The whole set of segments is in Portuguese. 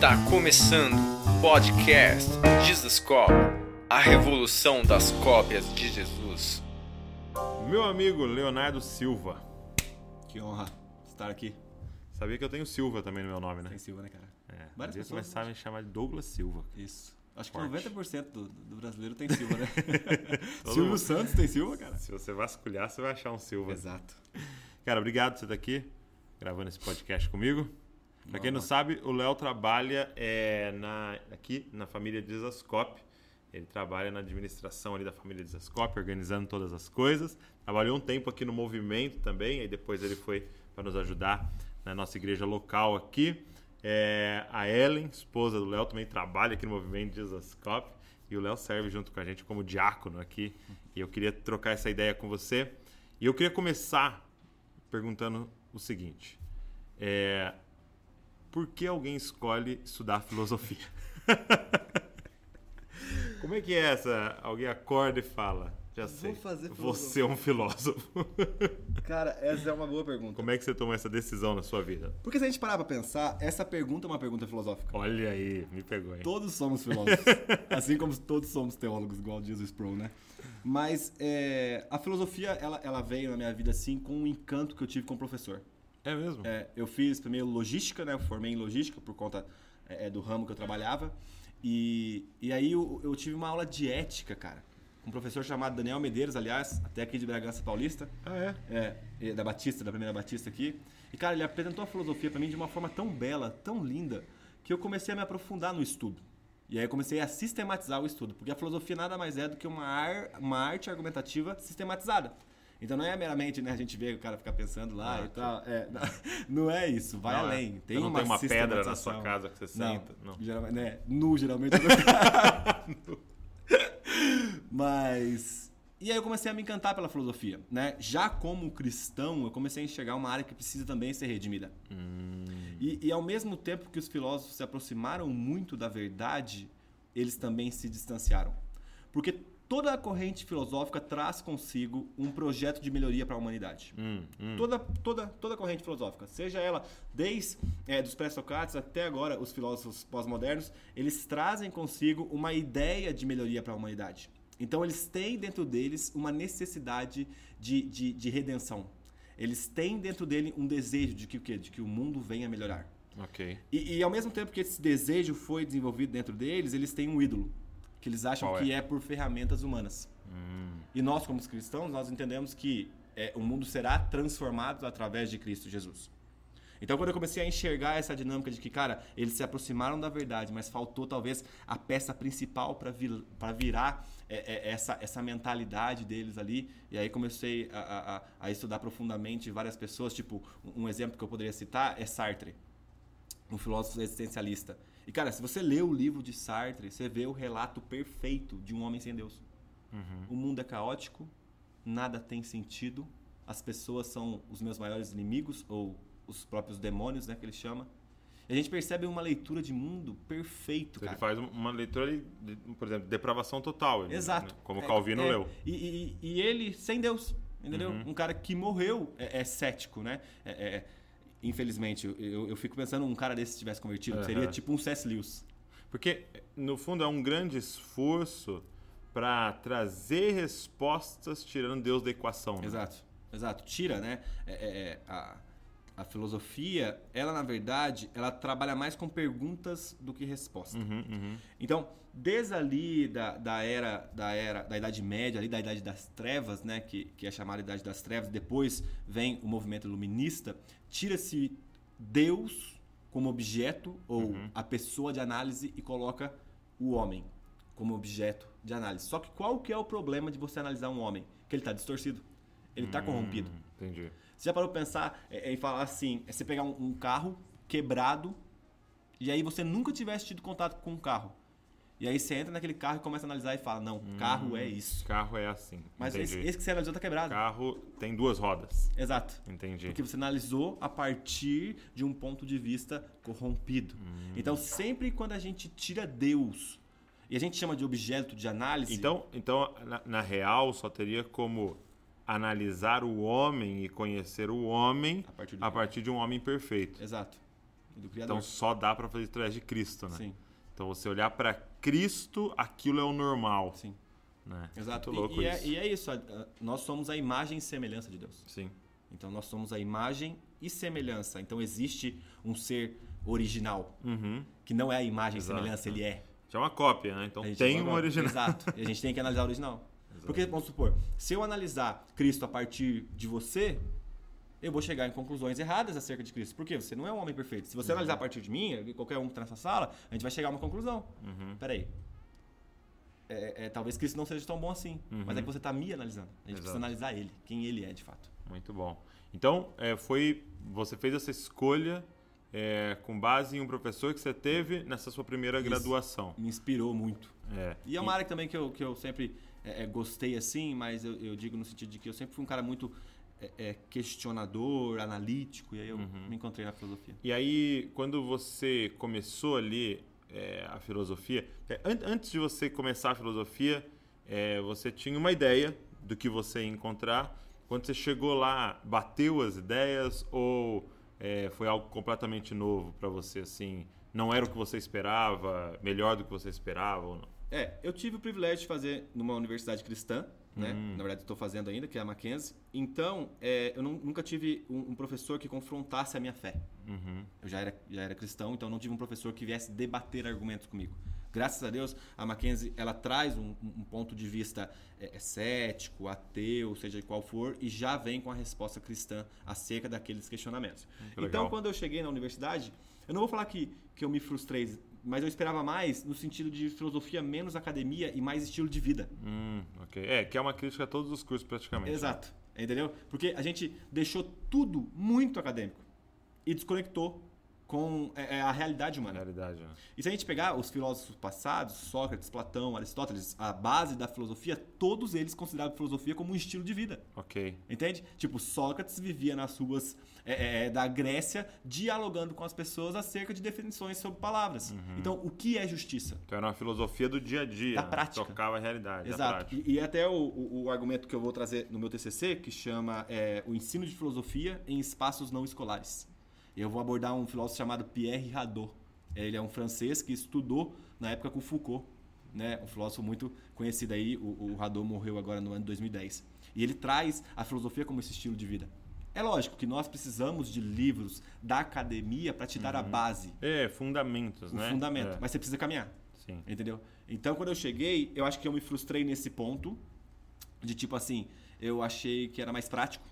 Está começando o podcast Jesus Cop, a revolução das cópias de Jesus. Meu amigo Leonardo Silva. Que honra estar aqui. Sabia que eu tenho Silva também no meu nome, né? Tem Silva, né, cara? É, Várias pessoas começar a me chamar de Douglas Silva. Isso. Acho que Forte. 90% do, do brasileiro tem Silva, né? Silvio mundo. Santos tem Silva, cara? Se você vasculhar, você vai achar um Silva. Exato. Cara, obrigado por você estar aqui, gravando esse podcast comigo. Pra quem não sabe, o Léo trabalha é, na, aqui na família Desascope. Ele trabalha na administração ali da família Desascope, organizando todas as coisas. Trabalhou um tempo aqui no movimento também, aí depois ele foi para nos ajudar na nossa igreja local aqui. É, a Ellen, esposa do Léo, também trabalha aqui no movimento Desascope. E o Léo serve junto com a gente como diácono aqui. E eu queria trocar essa ideia com você. E eu queria começar perguntando o seguinte: é, por que alguém escolhe estudar filosofia? Como é que é essa? Alguém acorda e fala: Já sei, fazer você é um filósofo. Cara, essa é uma boa pergunta. Como é que você tomou essa decisão na sua vida? Porque se a gente parar pra pensar, essa pergunta é uma pergunta filosófica. Olha aí, me pegou, hein? Todos somos filósofos. assim como todos somos teólogos, igual diz o Sproul, né? Mas é, a filosofia, ela, ela veio na minha vida, assim, com um encanto que eu tive com o professor. É mesmo? É, eu fiz primeiro logística, né? Eu formei em logística por conta é, é, do ramo que eu trabalhava. E, e aí eu, eu tive uma aula de ética, cara. Com um professor chamado Daniel Medeiros, aliás, até aqui de Bragança Paulista. Ah, é? É, é, da Batista, da primeira Batista aqui. E, cara, ele apresentou a filosofia pra mim de uma forma tão bela, tão linda, que eu comecei a me aprofundar no estudo. E aí eu comecei a sistematizar o estudo, porque a filosofia nada mais é do que uma, ar, uma arte argumentativa sistematizada. Então não é meramente, né, a gente vê o cara ficar pensando lá Ah, e tal. É, não é isso, vai Não é. além. Tem não uma tem uma pedra na sua casa que você Não, senta? Não. Geralmente, né, nu, geralmente. Mas. E aí eu comecei a me encantar pela filosofia, né? Já como cristão, eu comecei a enxergar uma área que precisa também ser redimida. Hum, E, e ao mesmo tempo que os filósofos se aproximaram muito da verdade, eles também se distanciaram. Porque toda a corrente filosófica traz consigo um projeto de melhoria para a humanidade. hum, hum. Toda, toda, toda corrente filosófica, seja ela desde é, dos pré-socráticos até agora os filósofos pós-modernos, eles trazem consigo uma ideia de melhoria para a humanidade. Então eles têm dentro deles uma necessidade de, de, de redenção. Eles têm dentro dele um desejo de que o quê? De que o mundo venha melhorar. Ok. E, e ao mesmo tempo que esse desejo foi desenvolvido dentro deles, eles têm um ídolo. Que eles acham Qual é? que é por ferramentas humanas. Hum, E nós, como cristãos, nós entendemos que é, o mundo será transformado através de Cristo Jesus. Então, quando eu comecei a enxergar essa dinâmica de que, cara, eles se aproximaram da verdade, mas faltou talvez a peça principal para vir, virar é, é, essa, essa mentalidade deles ali. E aí comecei a, a- a- estudar profundamente várias pessoas. Tipo, um exemplo que eu poderia citar é Sartre, um filósofo existencialista. E, cara, se você lê o livro de Sartre, você vê o relato perfeito de um homem sem Deus. O mundo é caótico, nada tem sentido, as pessoas são os meus maiores inimigos, ou os próprios demônios, né, que ele chama. E a gente percebe uma leitura de mundo perfeito, Ele cara. faz uma leitura, de, por exemplo, depravação total. ele- Exato. né? Como É, Calvino é, leu. E, e- e ele sem Deus, entendeu? Uhum. Um cara que morreu é, é cético, né? É- é- infelizmente, eu, eu, fico pensando um cara desse se tivesse convertido, Aham. seria tipo um C.S. Lewis. Porque, no fundo, é um grande esforço para trazer respostas tirando Deus da equação. né? Exato, exato. Tira, né? É, é, é, a, a filosofia, ela na verdade, ela trabalha mais com perguntas do que respostas. Uhum, uhum. Então, desde ali da, da era da era da Idade Média, ali da Idade das Trevas, né, que, que é chamada Idade das Trevas, depois vem o movimento iluminista, tira-se Deus como objeto ou a pessoa de análise e coloca o homem como objeto de análise. Só que qual que é o problema de você analisar um homem? Que ele está distorcido. Ele está corrompido. Hum, entendi. Você já parou pra pensar é, em falar assim, é você pegar um, um carro quebrado e aí você nunca tivesse tido contato com um carro. E aí você entra naquele carro e começa a analisar e fala, não, o carro é isso. Carro é assim. Mas esse, esse que você analisou tá quebrado. Carro tem duas rodas. Exato. Entendi. Porque você analisou a partir de um ponto de vista corrompido. Hum. Então, sempre quando a gente tira Deus e a gente chama de objeto de análise, Então, então na, na real, só teria como analisar o homem e conhecer o homem A partir a partir de um homem perfeito. Exato. Então só dá para fazer através de Cristo, né? Sim, Então você olhar para Cristo, aquilo é o normal, sim. né? Exato. Muito louco e, e isso. É, e é isso, a- nós somos a imagem e semelhança de Deus. Sim. Então nós somos a imagem e semelhança. Então existe um ser original, Uhum. que não é a imagem Exato. e semelhança, ele é. Já é uma cópia, né? Então tem um original. Exato. E a gente tem que analisar o original. Porque, vamos supor, se eu analisar Cristo a partir de você, eu vou chegar em conclusões erradas acerca de Cristo. Por quê? Você não é um homem perfeito. Se você analisar a partir de mim, qualquer um que está nessa sala, a gente vai chegar a uma conclusão. Uhum. Peraí. É, é, talvez Cristo não seja tão bom assim. Mas é que você está me analisando. A gente Exato. precisa analisar ele, quem ele é de fato. Muito bom. Então, é, foi você fez essa escolha é, com base em um professor que você teve nessa sua primeira Isso. graduação. Me inspirou muito. É. E é uma área que também que eu, que eu sempre é, é, gostei assim, mas eu, eu digo no sentido de que eu sempre fui um cara muito é, é, questionador, analítico, e aí eu Uhum. me encontrei na filosofia. E aí, quando você começou ali é, a filosofia, é, an- antes de você começar a filosofia, você tinha uma ideia do que você ia encontrar. Quando você chegou lá, bateu as ideias ou foi algo completamente novo para você? Assim, não era o que você esperava, melhor do que você esperava ou não? É, eu tive o privilégio de fazer numa universidade cristã, né? Hum. Na verdade, estou fazendo ainda, que é a Mackenzie. Então, é, eu não- nunca tive um, um professor que confrontasse a minha fé. Uhum. Eu já era, já era cristão, então não tive um professor que viesse debater argumentos comigo. Graças a Deus, a Mackenzie ela traz um, um ponto de vista é, é, cético, ateu, seja qual for, e já vem com a resposta cristã acerca daqueles questionamentos. Que Então, quando eu cheguei na universidade, eu não vou falar que, que eu me frustrei, mas eu esperava mais no sentido de filosofia menos academia e mais estilo de vida. Hum, ok. É, que é uma crítica a todos os cursos praticamente. Exato. Entendeu? Porque a gente deixou tudo muito acadêmico e desconectou com é, é, a realidade Na humana. realidade, né? E se a gente pegar os filósofos passados, Sócrates, Platão, Aristóteles, a base da filosofia, todos eles consideravam a filosofia como um estilo de vida. Ok. Entende? Tipo, Sócrates vivia nas ruas é, é, da Grécia dialogando com as pessoas acerca de definições sobre palavras. Então, o que é justiça? Então era uma filosofia do dia a dia. Da prática. Tocava a realidade. da Exato. E, e até o, o- o argumento que eu vou trazer no meu TCC, que chama é, o ensino de filosofia em espaços não escolares. Eu vou abordar um filósofo chamado Pierre Hadot. Ele é um francês que estudou na época com Foucault, né? Um filósofo muito conhecido aí. O, o Hadot morreu agora no ano de 2010. E ele traz a filosofia como esse estilo de vida. É lógico que nós precisamos de livros da academia para te dar a base, É, fundamentos, o né? fundamento, É, mas você precisa caminhar. Sim. Entendeu? Então, quando eu cheguei, eu acho que eu me frustrei nesse ponto. De tipo assim, eu achei que era mais prático,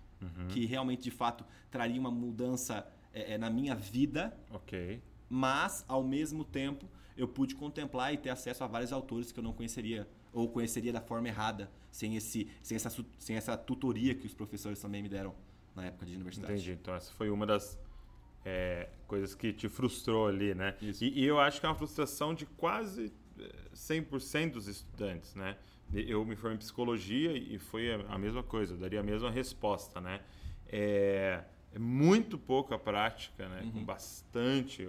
que realmente, de fato, traria uma mudança é, é, na minha vida, Ok. mas, ao mesmo tempo, eu pude contemplar e ter acesso a vários autores que eu não conheceria, ou conheceria da forma errada, sem, esse, sem, essa, sem essa tutoria que os professores também me deram na época de universidade. Entendi. Então essa foi uma das é, coisas que te frustrou ali, né? E, e eu acho que é uma frustração de quase é, 100% dos estudantes, né? Eu me formei em psicologia e foi a a mesma coisa, eu daria a mesma resposta, né? É, é muito pouca prática, né? Com bastante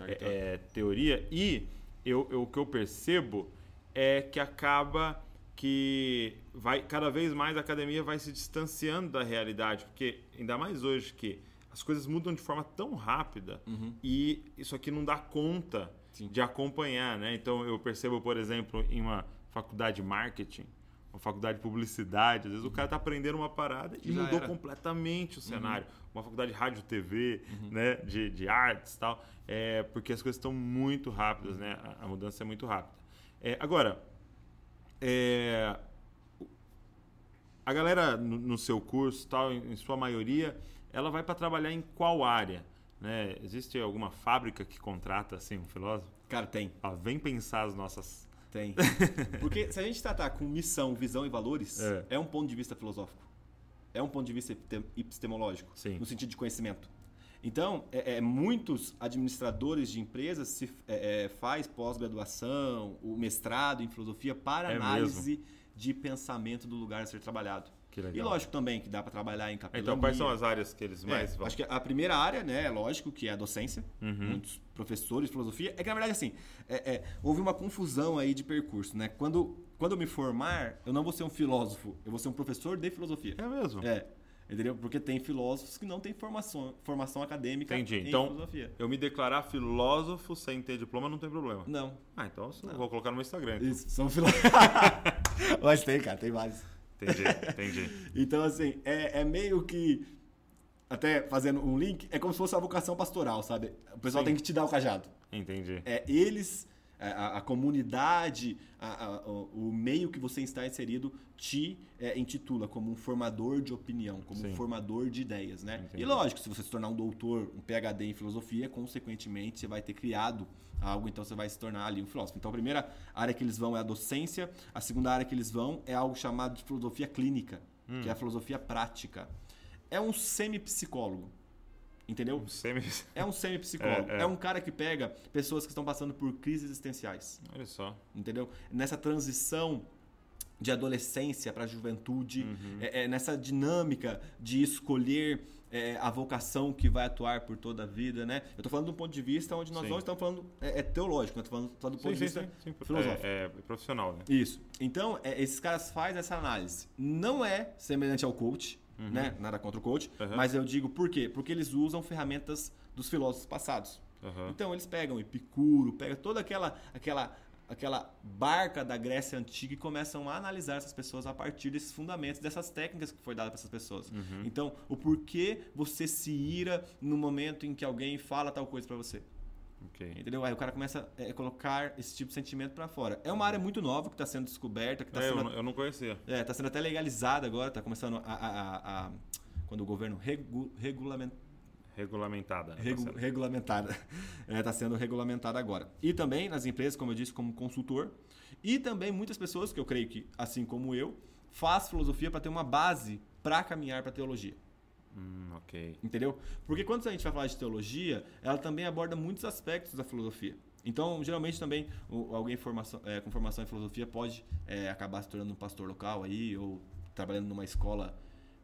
é, é, teoria. E eu, eu- o que eu percebo é que acaba que vai cada vez mais a academia vai se distanciando da realidade, porque ainda mais hoje que as coisas mudam de forma tão rápida e isso aqui não dá conta Sim. de acompanhar, né? Então eu percebo, por exemplo, em uma faculdade de marketing, uma faculdade de publicidade, às vezes o cara tá aprendendo uma parada e Já mudou era. completamente o cenário. Uma faculdade de rádio, TV, né, de, de artes, e tal, é porque as coisas estão muito rápidas, né? A, a mudança é muito rápida. É, agora, é, a galera no, no seu curso, tal, em, em sua maioria, ela vai para trabalhar em qual área? Né? Existe alguma fábrica que contrata assim um filósofo? Cara, tem. Ah, vem pensar as nossas. Tem. Porque se a gente tratar com missão, visão e valores, É. é, um ponto de vista filosófico. É um ponto de vista episte- epistemológico, Sim. no sentido de conhecimento. Então, é, é, muitos administradores de empresas se é, é, faz pós-graduação, o mestrado em filosofia para É análise de pensamento do lugar a ser trabalhado. E lógico também que dá para trabalhar em capelania. Então, quais são as áreas que eles É, mais vão? acho que a primeira área, né, é lógico, que é a docência. Uhum. Muitos professores de filosofia. É que, na verdade, assim, é- é, houve uma confusão aí de percurso, né? Quando, quando eu me formar, eu não vou ser um filósofo, eu vou ser um professor de filosofia. É mesmo? É. Entendeu? Porque tem filósofos que não têm formação, formação acadêmica Entendi. em Então, filosofia. eu me declarar filósofo sem ter diploma não tem problema. Não. Ah, então eu vou colocar no meu Instagram. então. Isso, são filósofos. Mas tem, cara, tem vários. Entendi, entendi. Então, assim, é, é meio que. Até fazendo um link, é como se fosse a vocação pastoral, sabe? O pessoal Sim. tem que te dar o cajado. Entendi. É, eles, a, a- a comunidade, a- a- o, meio que você está inserido te é, intitula como um formador de opinião, como um Sim. formador de ideias, né? Entendi. E lógico, se você se tornar um doutor, um PhD em filosofia, consequentemente você vai ter criado algo, então você vai se tornar ali um filósofo. Então a primeira área que eles vão é a docência, a segunda área que eles vão é algo chamado de filosofia clínica, que é a filosofia prática. É um semi-psicólogo, entendeu? Semi... É um semi-psicólogo. É, É, é. um cara que pega pessoas que estão passando por crises existenciais. Olha só. Entendeu? Nessa transição de adolescência para a juventude, Uhum. é, é nessa dinâmica de escolher é, a vocação que vai atuar por toda a vida, né? Eu tô falando de um ponto de vista onde nós Sim. não estamos falando é, é teológico, nós estamos falando, do ponto Sim, de sim, vista sim, sim. filosófico. É, profissional, né? Isso. Então, esses caras fazem essa análise. Não é semelhante ao coach, né? Nada contra o coach, Uhum. mas eu digo por quê? Porque eles usam ferramentas dos filósofos passados. Aham. Então eles pegam Epicuro, pegam toda aquela aquela aquela barca da Grécia antiga e começam a analisar essas pessoas a partir desses fundamentos, dessas técnicas que foi dada para essas pessoas. Uhum. Então, o porquê você se ira no momento em que alguém fala tal coisa para você. Ok. Entendeu? Aí o cara começa a colocar esse tipo de sentimento para fora. É uma área muito nova que está sendo descoberta, que está É, eu, sendo não- eu não conhecia. é, tá sendo até legalizada agora, tá começando a, a- a- a- quando o governo regu, regulamenta Regulamentada. né, Regu- parceiro? regulamentada. Está sendo regulamentada agora. E também nas empresas, como eu disse, como consultor. E também muitas pessoas, que eu creio que, assim como eu, faz filosofia para ter uma base para caminhar para teologia. Hum, ok. Entendeu? Porque quando a gente vai falar de teologia, ela também aborda muitos aspectos da filosofia. Então, geralmente também, alguém formação- é, com formação em filosofia pode é, acabar se tornando um pastor local aí, ou trabalhando numa escola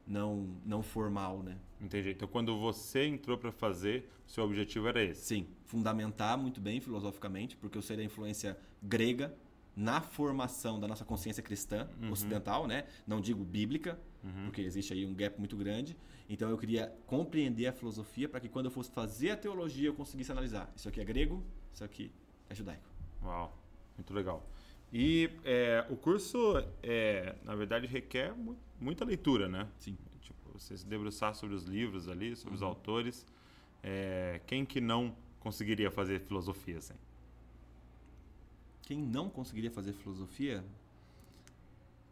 não, não formal, né? Entendi. Então, quando você entrou para fazer, seu objetivo era esse. Sim, fundamentar muito bem filosoficamente, porque eu sei da influência grega na formação da nossa consciência cristã ocidental, né? Não digo bíblica, porque existe aí um gap muito grande. Então eu queria compreender a filosofia para que quando eu fosse fazer a teologia eu conseguisse analisar. Isso aqui é grego, isso aqui é judaico. Uau, muito legal. E é, o curso, é, na verdade, requer mu- muita leitura, né? Sim. Tipo, você se debruçar sobre os livros ali, sobre Uhum. os autores. É, quem que não conseguiria fazer filosofia assim? Quem não conseguiria fazer filosofia,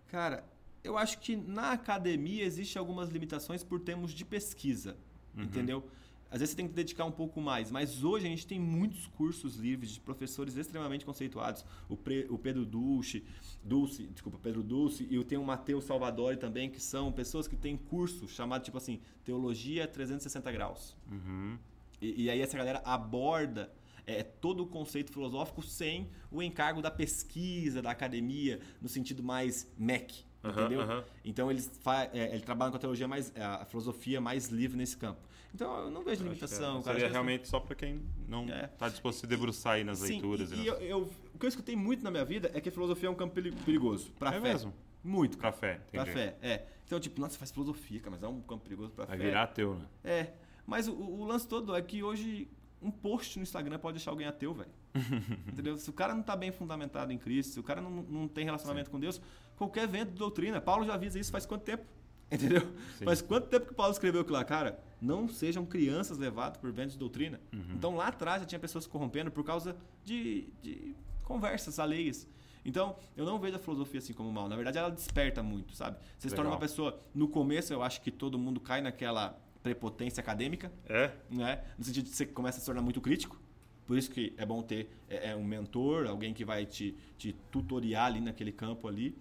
cara, eu acho que na academia existe algumas limitações por termos de pesquisa, entendeu? Às vezes você tem que dedicar um pouco mais, mas hoje a gente tem muitos cursos livres de professores extremamente conceituados. O, Pre- o Pedro Dulce, Dulce, desculpa, Pedro Dulce, e eu tenho o Matheus Salvadori também, que são pessoas que têm curso chamado tipo assim, Teologia 360 graus. Uhum. E, e aí essa galera aborda é, todo o conceito filosófico sem o encargo da pesquisa, da academia, no sentido mais MEC, Aham, entendeu? aham. Então eles, é, eles trabalham com a teologia mais, é, a filosofia mais livre nesse campo. Então eu não vejo Acho que limitação, é, cara. Seria que- realmente só para quem não É. está disposto a se debruçar aí nas Sim, leituras. E, e e eu, eu- o que eu escutei muito na minha vida é que a filosofia é um campo peri- perigoso. Pra É fé. mesmo? Muito. Pra fé, entendi. fé, é. Então, tipo, nossa, você faz filosofia, cara, mas é um campo perigoso pra Vai fé. virar ateu, né? É, mas o, o lance todo é que hoje um post no Instagram pode deixar alguém ateu, velho. Entendeu? Se o cara não tá bem fundamentado em Cristo, se o cara não, não tem relacionamento com Deus, qualquer vento de doutrina. Paulo já avisa isso faz quanto tempo? Entendeu? Sim. Faz quanto tempo que Paulo escreveu aquilo lá? Cara, não sejam crianças levadas por ventos de doutrina. Uhum. Então lá atrás já tinha pessoas se corrompendo por causa de, de conversas alheias. Então, eu não vejo a filosofia assim como mal. Na verdade, ela desperta muito, sabe? Você se torna Legal. uma pessoa. No começo, eu acho que todo mundo cai naquela prepotência acadêmica É? né? No sentido de você começa a se tornar muito crítico. Por isso que é bom ter é, é, um mentor, alguém que vai te, te tutoriar ali naquele campo ali.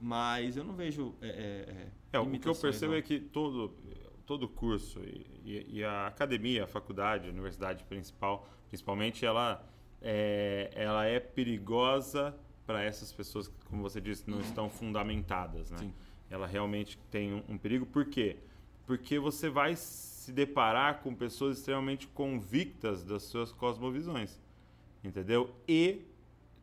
Mas eu não vejo. É, é, É, o que eu percebo não. é que todo, todo curso e, e- e a academia, a faculdade, a universidade principal, principalmente, ela é, ela é perigosa para essas pessoas que, como você disse, não estão fundamentadas, né? Sim. Ela realmente tem um, um perigo. Por quê? Porque você vai se deparar com pessoas extremamente convictas das suas cosmovisões, entendeu? E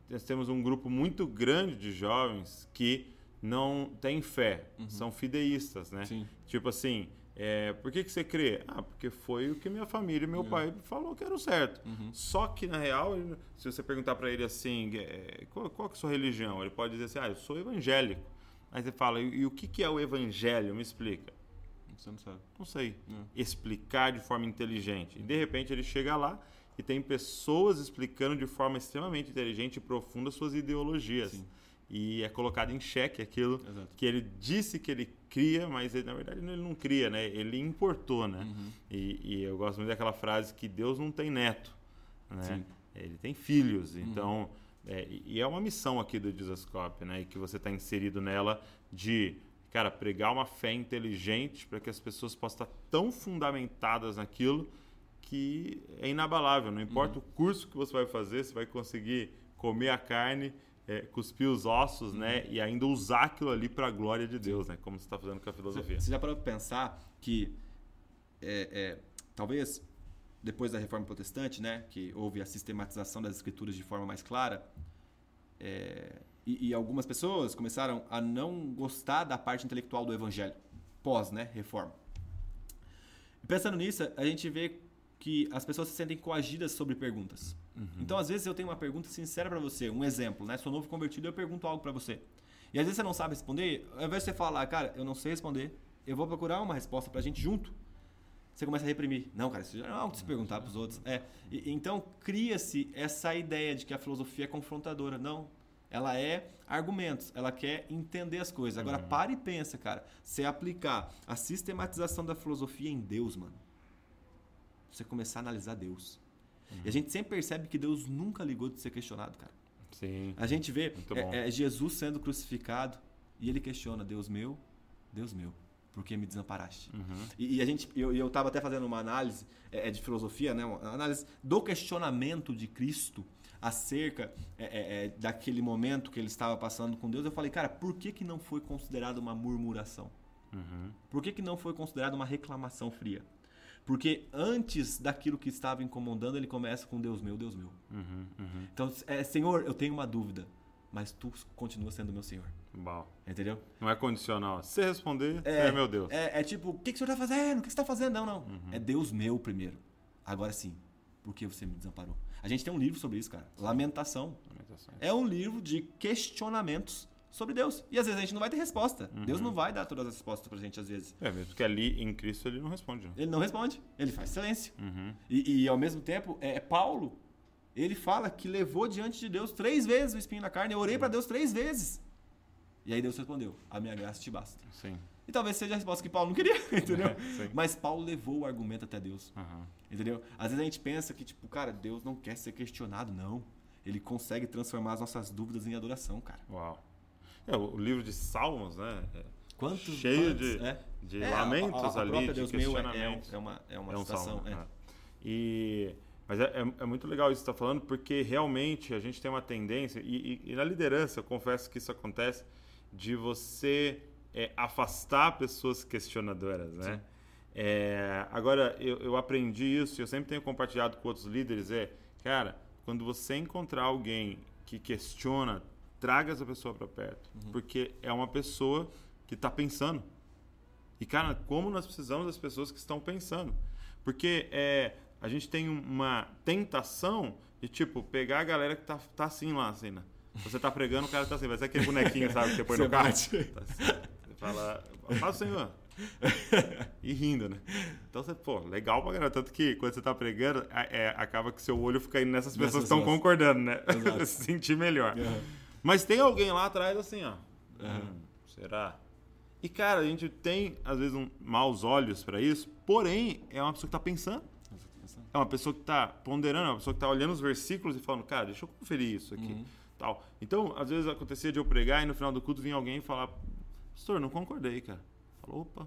nós temos um grupo muito grande de jovens que não têm fé, são fideístas, né? Sim. Tipo assim, É, por que, que você crê? Ah, porque foi o que minha família e meu pai falou que era o certo. Só que, na real, se você perguntar para ele assim, é, qual, qual é a sua religião? Ele pode dizer assim, ah, eu sou evangélico. Aí você fala, e, e o que, que é o evangelho? Me explica. Você não sabe. Não sei. Explicar de forma inteligente. E de repente ele chega lá e tem pessoas explicando de forma extremamente inteligente e profunda suas ideologias. Sim. E é colocado em xeque aquilo Exato. que ele disse que ele cria, mas ele, na verdade ele não cria, né? Ele importou, né? Uhum. E, e eu gosto muito daquela frase que Deus não tem neto, né? Sim. Uhum. Ele tem filhos. Então, é, e é uma missão aqui do Jesuscope, né? E que você está inserido nela de, cara, pregar uma fé inteligente para que as pessoas possam estar tão fundamentadas naquilo que é inabalável. Não importa Uhum. o curso que você vai fazer, você vai conseguir comer a carne, é, cuspir os ossos, né? Uhum. E ainda usar aquilo ali para a glória de Deus, né? Como você está fazendo com a filosofia. Você já parou para pensar que é, é, talvez depois da reforma protestante, né, que houve a sistematização das escrituras de forma mais clara, é, e, e algumas pessoas começaram a não gostar da parte intelectual do evangelho pós, né, reforma. E pensando nisso, a gente vê que as pessoas se sentem coagidas sobre perguntas. Então, às vezes eu tenho uma pergunta sincera para você, um exemplo, né? Sou novo convertido, eu pergunto algo para você. E às vezes você não sabe responder, ao invés de você falar, cara, eu não sei responder, eu vou procurar uma resposta pra gente junto. Você começa a reprimir. Não, cara, isso já não é algo de se perguntar pros outros. É. E- então cria-se essa ideia de que a filosofia é confrontadora. Não. Ela é argumentos, ela quer entender as coisas. Agora, para e pensa, cara. Você aplicar a sistematização da filosofia em Deus, mano. Você começar a analisar Deus. E a gente sempre percebe que Deus nunca ligou de ser questionado, cara. Sim. A gente vê é- é Jesus sendo crucificado e ele questiona: Deus meu, Deus meu, por que me desamparaste? Uhum. E, e a gente, eu, eu estava até fazendo uma análise é, é de filosofia, né? Uma análise do questionamento de Cristo acerca é, é, é, daquele momento que ele estava passando com Deus. Eu falei, cara, por que, que não foi considerado uma murmuração? Uhum. Por que, que não foi considerado uma reclamação fria? Porque antes daquilo que estava incomodando, ele começa com Deus meu, Deus meu. Uhum. Uhum. Então, é, Senhor, eu tenho uma dúvida, mas tu continua sendo meu Senhor. Entendeu? Não é condicional. Se responder, é, meu Deus. É, é tipo, o que, que o senhor tá fazendo? O que você tá fazendo? Não, não. É Deus meu primeiro. Agora sim, por que você me desamparou? A gente tem um livro sobre isso, cara. Lamentação. Lamentações. É um livro de questionamentos sobre Deus. E às vezes a gente não vai ter resposta. Deus não vai dar todas as respostas pra gente, às vezes. É, mesmo que ali em Cristo ele não responde. né? Ele não responde. Ele faz silêncio. Uhum. E, e, ao mesmo tempo, é, Paulo, ele fala que levou diante de Deus três vezes o espinho na carne. Eu orei pra Deus três vezes. E aí Deus respondeu: A minha graça te basta. Sim. E talvez seja a resposta que Paulo não queria, entendeu? É. Mas Paulo levou o argumento até Deus, Aham. entendeu? Às vezes a gente pensa que, tipo, cara, Deus não quer ser questionado, não. Ele consegue transformar as nossas dúvidas em adoração, cara. Uau. É, o livro de Salmos, né? é Quantos, Cheio quantos- de- é. de É, a- lamentos a, a, ali, própria de Deus é, é, questionamentos. é uma, é uma é um citação. salmo. é. é. E, mas é, é- é muito legal isso que você está falando, porque realmente a gente tem uma tendência, e, e- e na liderança, eu confesso que isso acontece, de você é, afastar pessoas questionadoras, né? Sim. É, agora, eu, eu aprendi isso, e eu sempre tenho compartilhado com outros líderes, é, cara, quando você encontrar alguém que questiona, traga essa pessoa para perto, Uhum. porque é uma pessoa que está pensando. E, cara, como nós precisamos das pessoas que estão pensando? Porque é, a gente tem uma tentação de, tipo, pegar a galera que tá, tá assim lá, assim, né? Você tá pregando, o cara tá assim, vai ser aquele bonequinho, sabe, que você põe Você no carro. bate. Tá assim, fala, fala, senhor. E rindo, né? Então você, pô, legal pra caramba. Tanto que quando você tá pregando, é, acaba que seu olho fica indo nessas pessoas que estão concordando, né? Se sentir melhor. Aham. Mas tem alguém lá atrás assim, ó. Aham. Hum, será? E cara, a gente tem às vezes um maus olhos pra isso, porém é uma pessoa que tá pensando, é uma pessoa que tá ponderando, é uma pessoa que tá olhando os versículos e falando, cara, deixa eu conferir isso aqui, Uhum. tal. Então, às vezes acontecia de eu pregar e no final do culto vinha alguém falar, pastor, não concordei, cara. Falou, opa,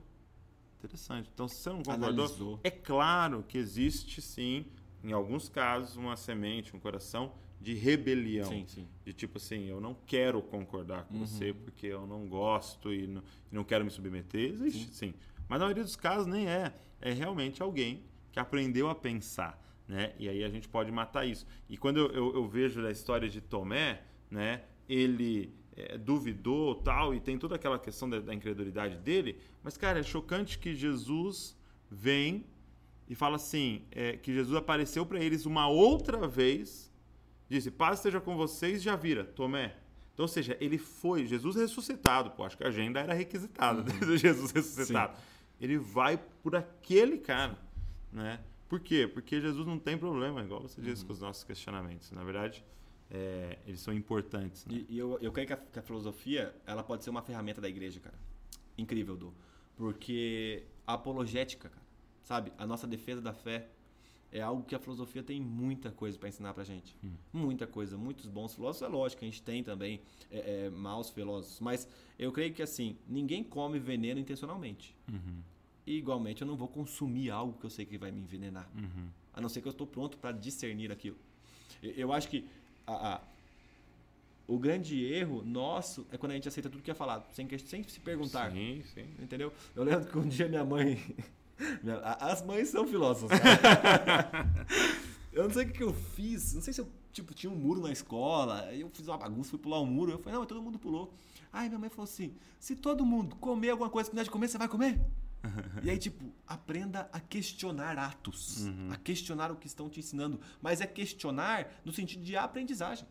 interessante. Então, se você não concordou, Analisou. é claro que existe sim, em alguns casos, uma semente, um coração de rebelião. Sim, sim. De tipo assim, eu não quero concordar com você porque eu não gosto e não, e não quero me submeter. Existe, sim. Mas na maioria dos casos nem é. É realmente alguém que aprendeu a pensar, né? E aí a gente pode matar isso. E quando eu, eu, eu vejo a história de Tomé, né? Ele é, duvidou tal, e tem toda aquela questão da, da incredulidade dele. Mas, cara, é chocante que Jesus vem e fala assim: é, que Jesus apareceu para eles uma outra vez, disse: Paz esteja com vocês, já vira, Tomé. Então, ou seja, ele foi, Jesus ressuscitado, pô, acho que a agenda era requisitada uhum. Jesus ressuscitado. Sim. Ele vai por aquele cara, né? Por quê? Porque Jesus não tem problema, igual você disse uhum. com os nossos questionamentos. Na verdade, é, eles são importantes. Né? E, e, eu, eu creio que a, que a, filosofia ela pode ser uma ferramenta da igreja, cara. Incrível, Du. Porque a apologética, cara, sabe? A nossa defesa da fé é algo que a filosofia tem muita coisa para ensinar pra gente. Hum. Muita coisa. Muitos bons filósofos, é lógico, a gente tem também é, é, maus filósofos. Mas eu creio que, assim, ninguém come veneno intencionalmente. Uhum. E, igualmente, eu não vou consumir algo que eu sei que vai me envenenar. Uhum. A não ser que eu estou pronto para discernir aquilo. Eu acho que a, a, o grande erro nosso é quando a gente aceita tudo que é falado, sem, sem se perguntar. Sim, sim. Entendeu? Eu lembro que um dia minha mãe As mães são filósofas. eu não sei o que eu fiz. Não sei se eu tipo, tinha um muro na escola. Eu fiz uma bagunça, fui pular um muro. Eu falei, não, todo mundo pulou. Aí minha mãe falou assim: se todo mundo comer alguma coisa que não é de comer, você vai comer? E aí, tipo, aprenda a questionar atos, uhum. a questionar o que estão te ensinando. Mas é questionar no sentido de aprendizagem.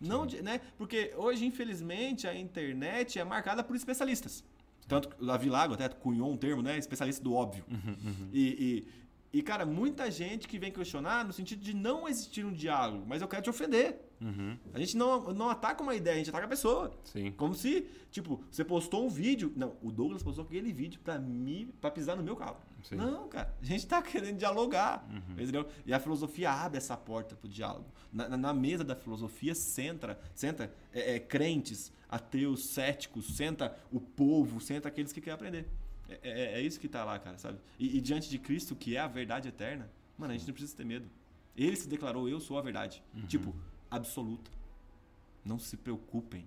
Não de, né? Porque hoje, infelizmente, a internet é marcada por especialistas. Tanto que o Davi Lago até cunhou um termo, né? Especialista do óbvio. Uhum, uhum. E, e, e, cara, muita gente que vem questionar no sentido de não existir um diálogo, mas eu quero te ofender. Uhum. A gente não, não ataca uma ideia, a gente ataca a pessoa. Sim. Como se, tipo, você postou um vídeo. Não, o Douglas postou aquele vídeo pra mim, pra pisar no meu carro. Sim. Não, cara, a gente tá querendo dialogar. Uhum. Entendeu? E a filosofia abre essa porta pro diálogo. Na, na, na mesa da filosofia senta, senta é, é, crentes, ateus, céticos, senta o povo, senta aqueles que querem aprender. É, é, é isso que está lá, cara, sabe? E, e, diante de Cristo, que é a verdade eterna, mano, a gente não precisa ter medo. Ele se declarou, eu sou a verdade. Uhum. Tipo, absoluta. Não se preocupem.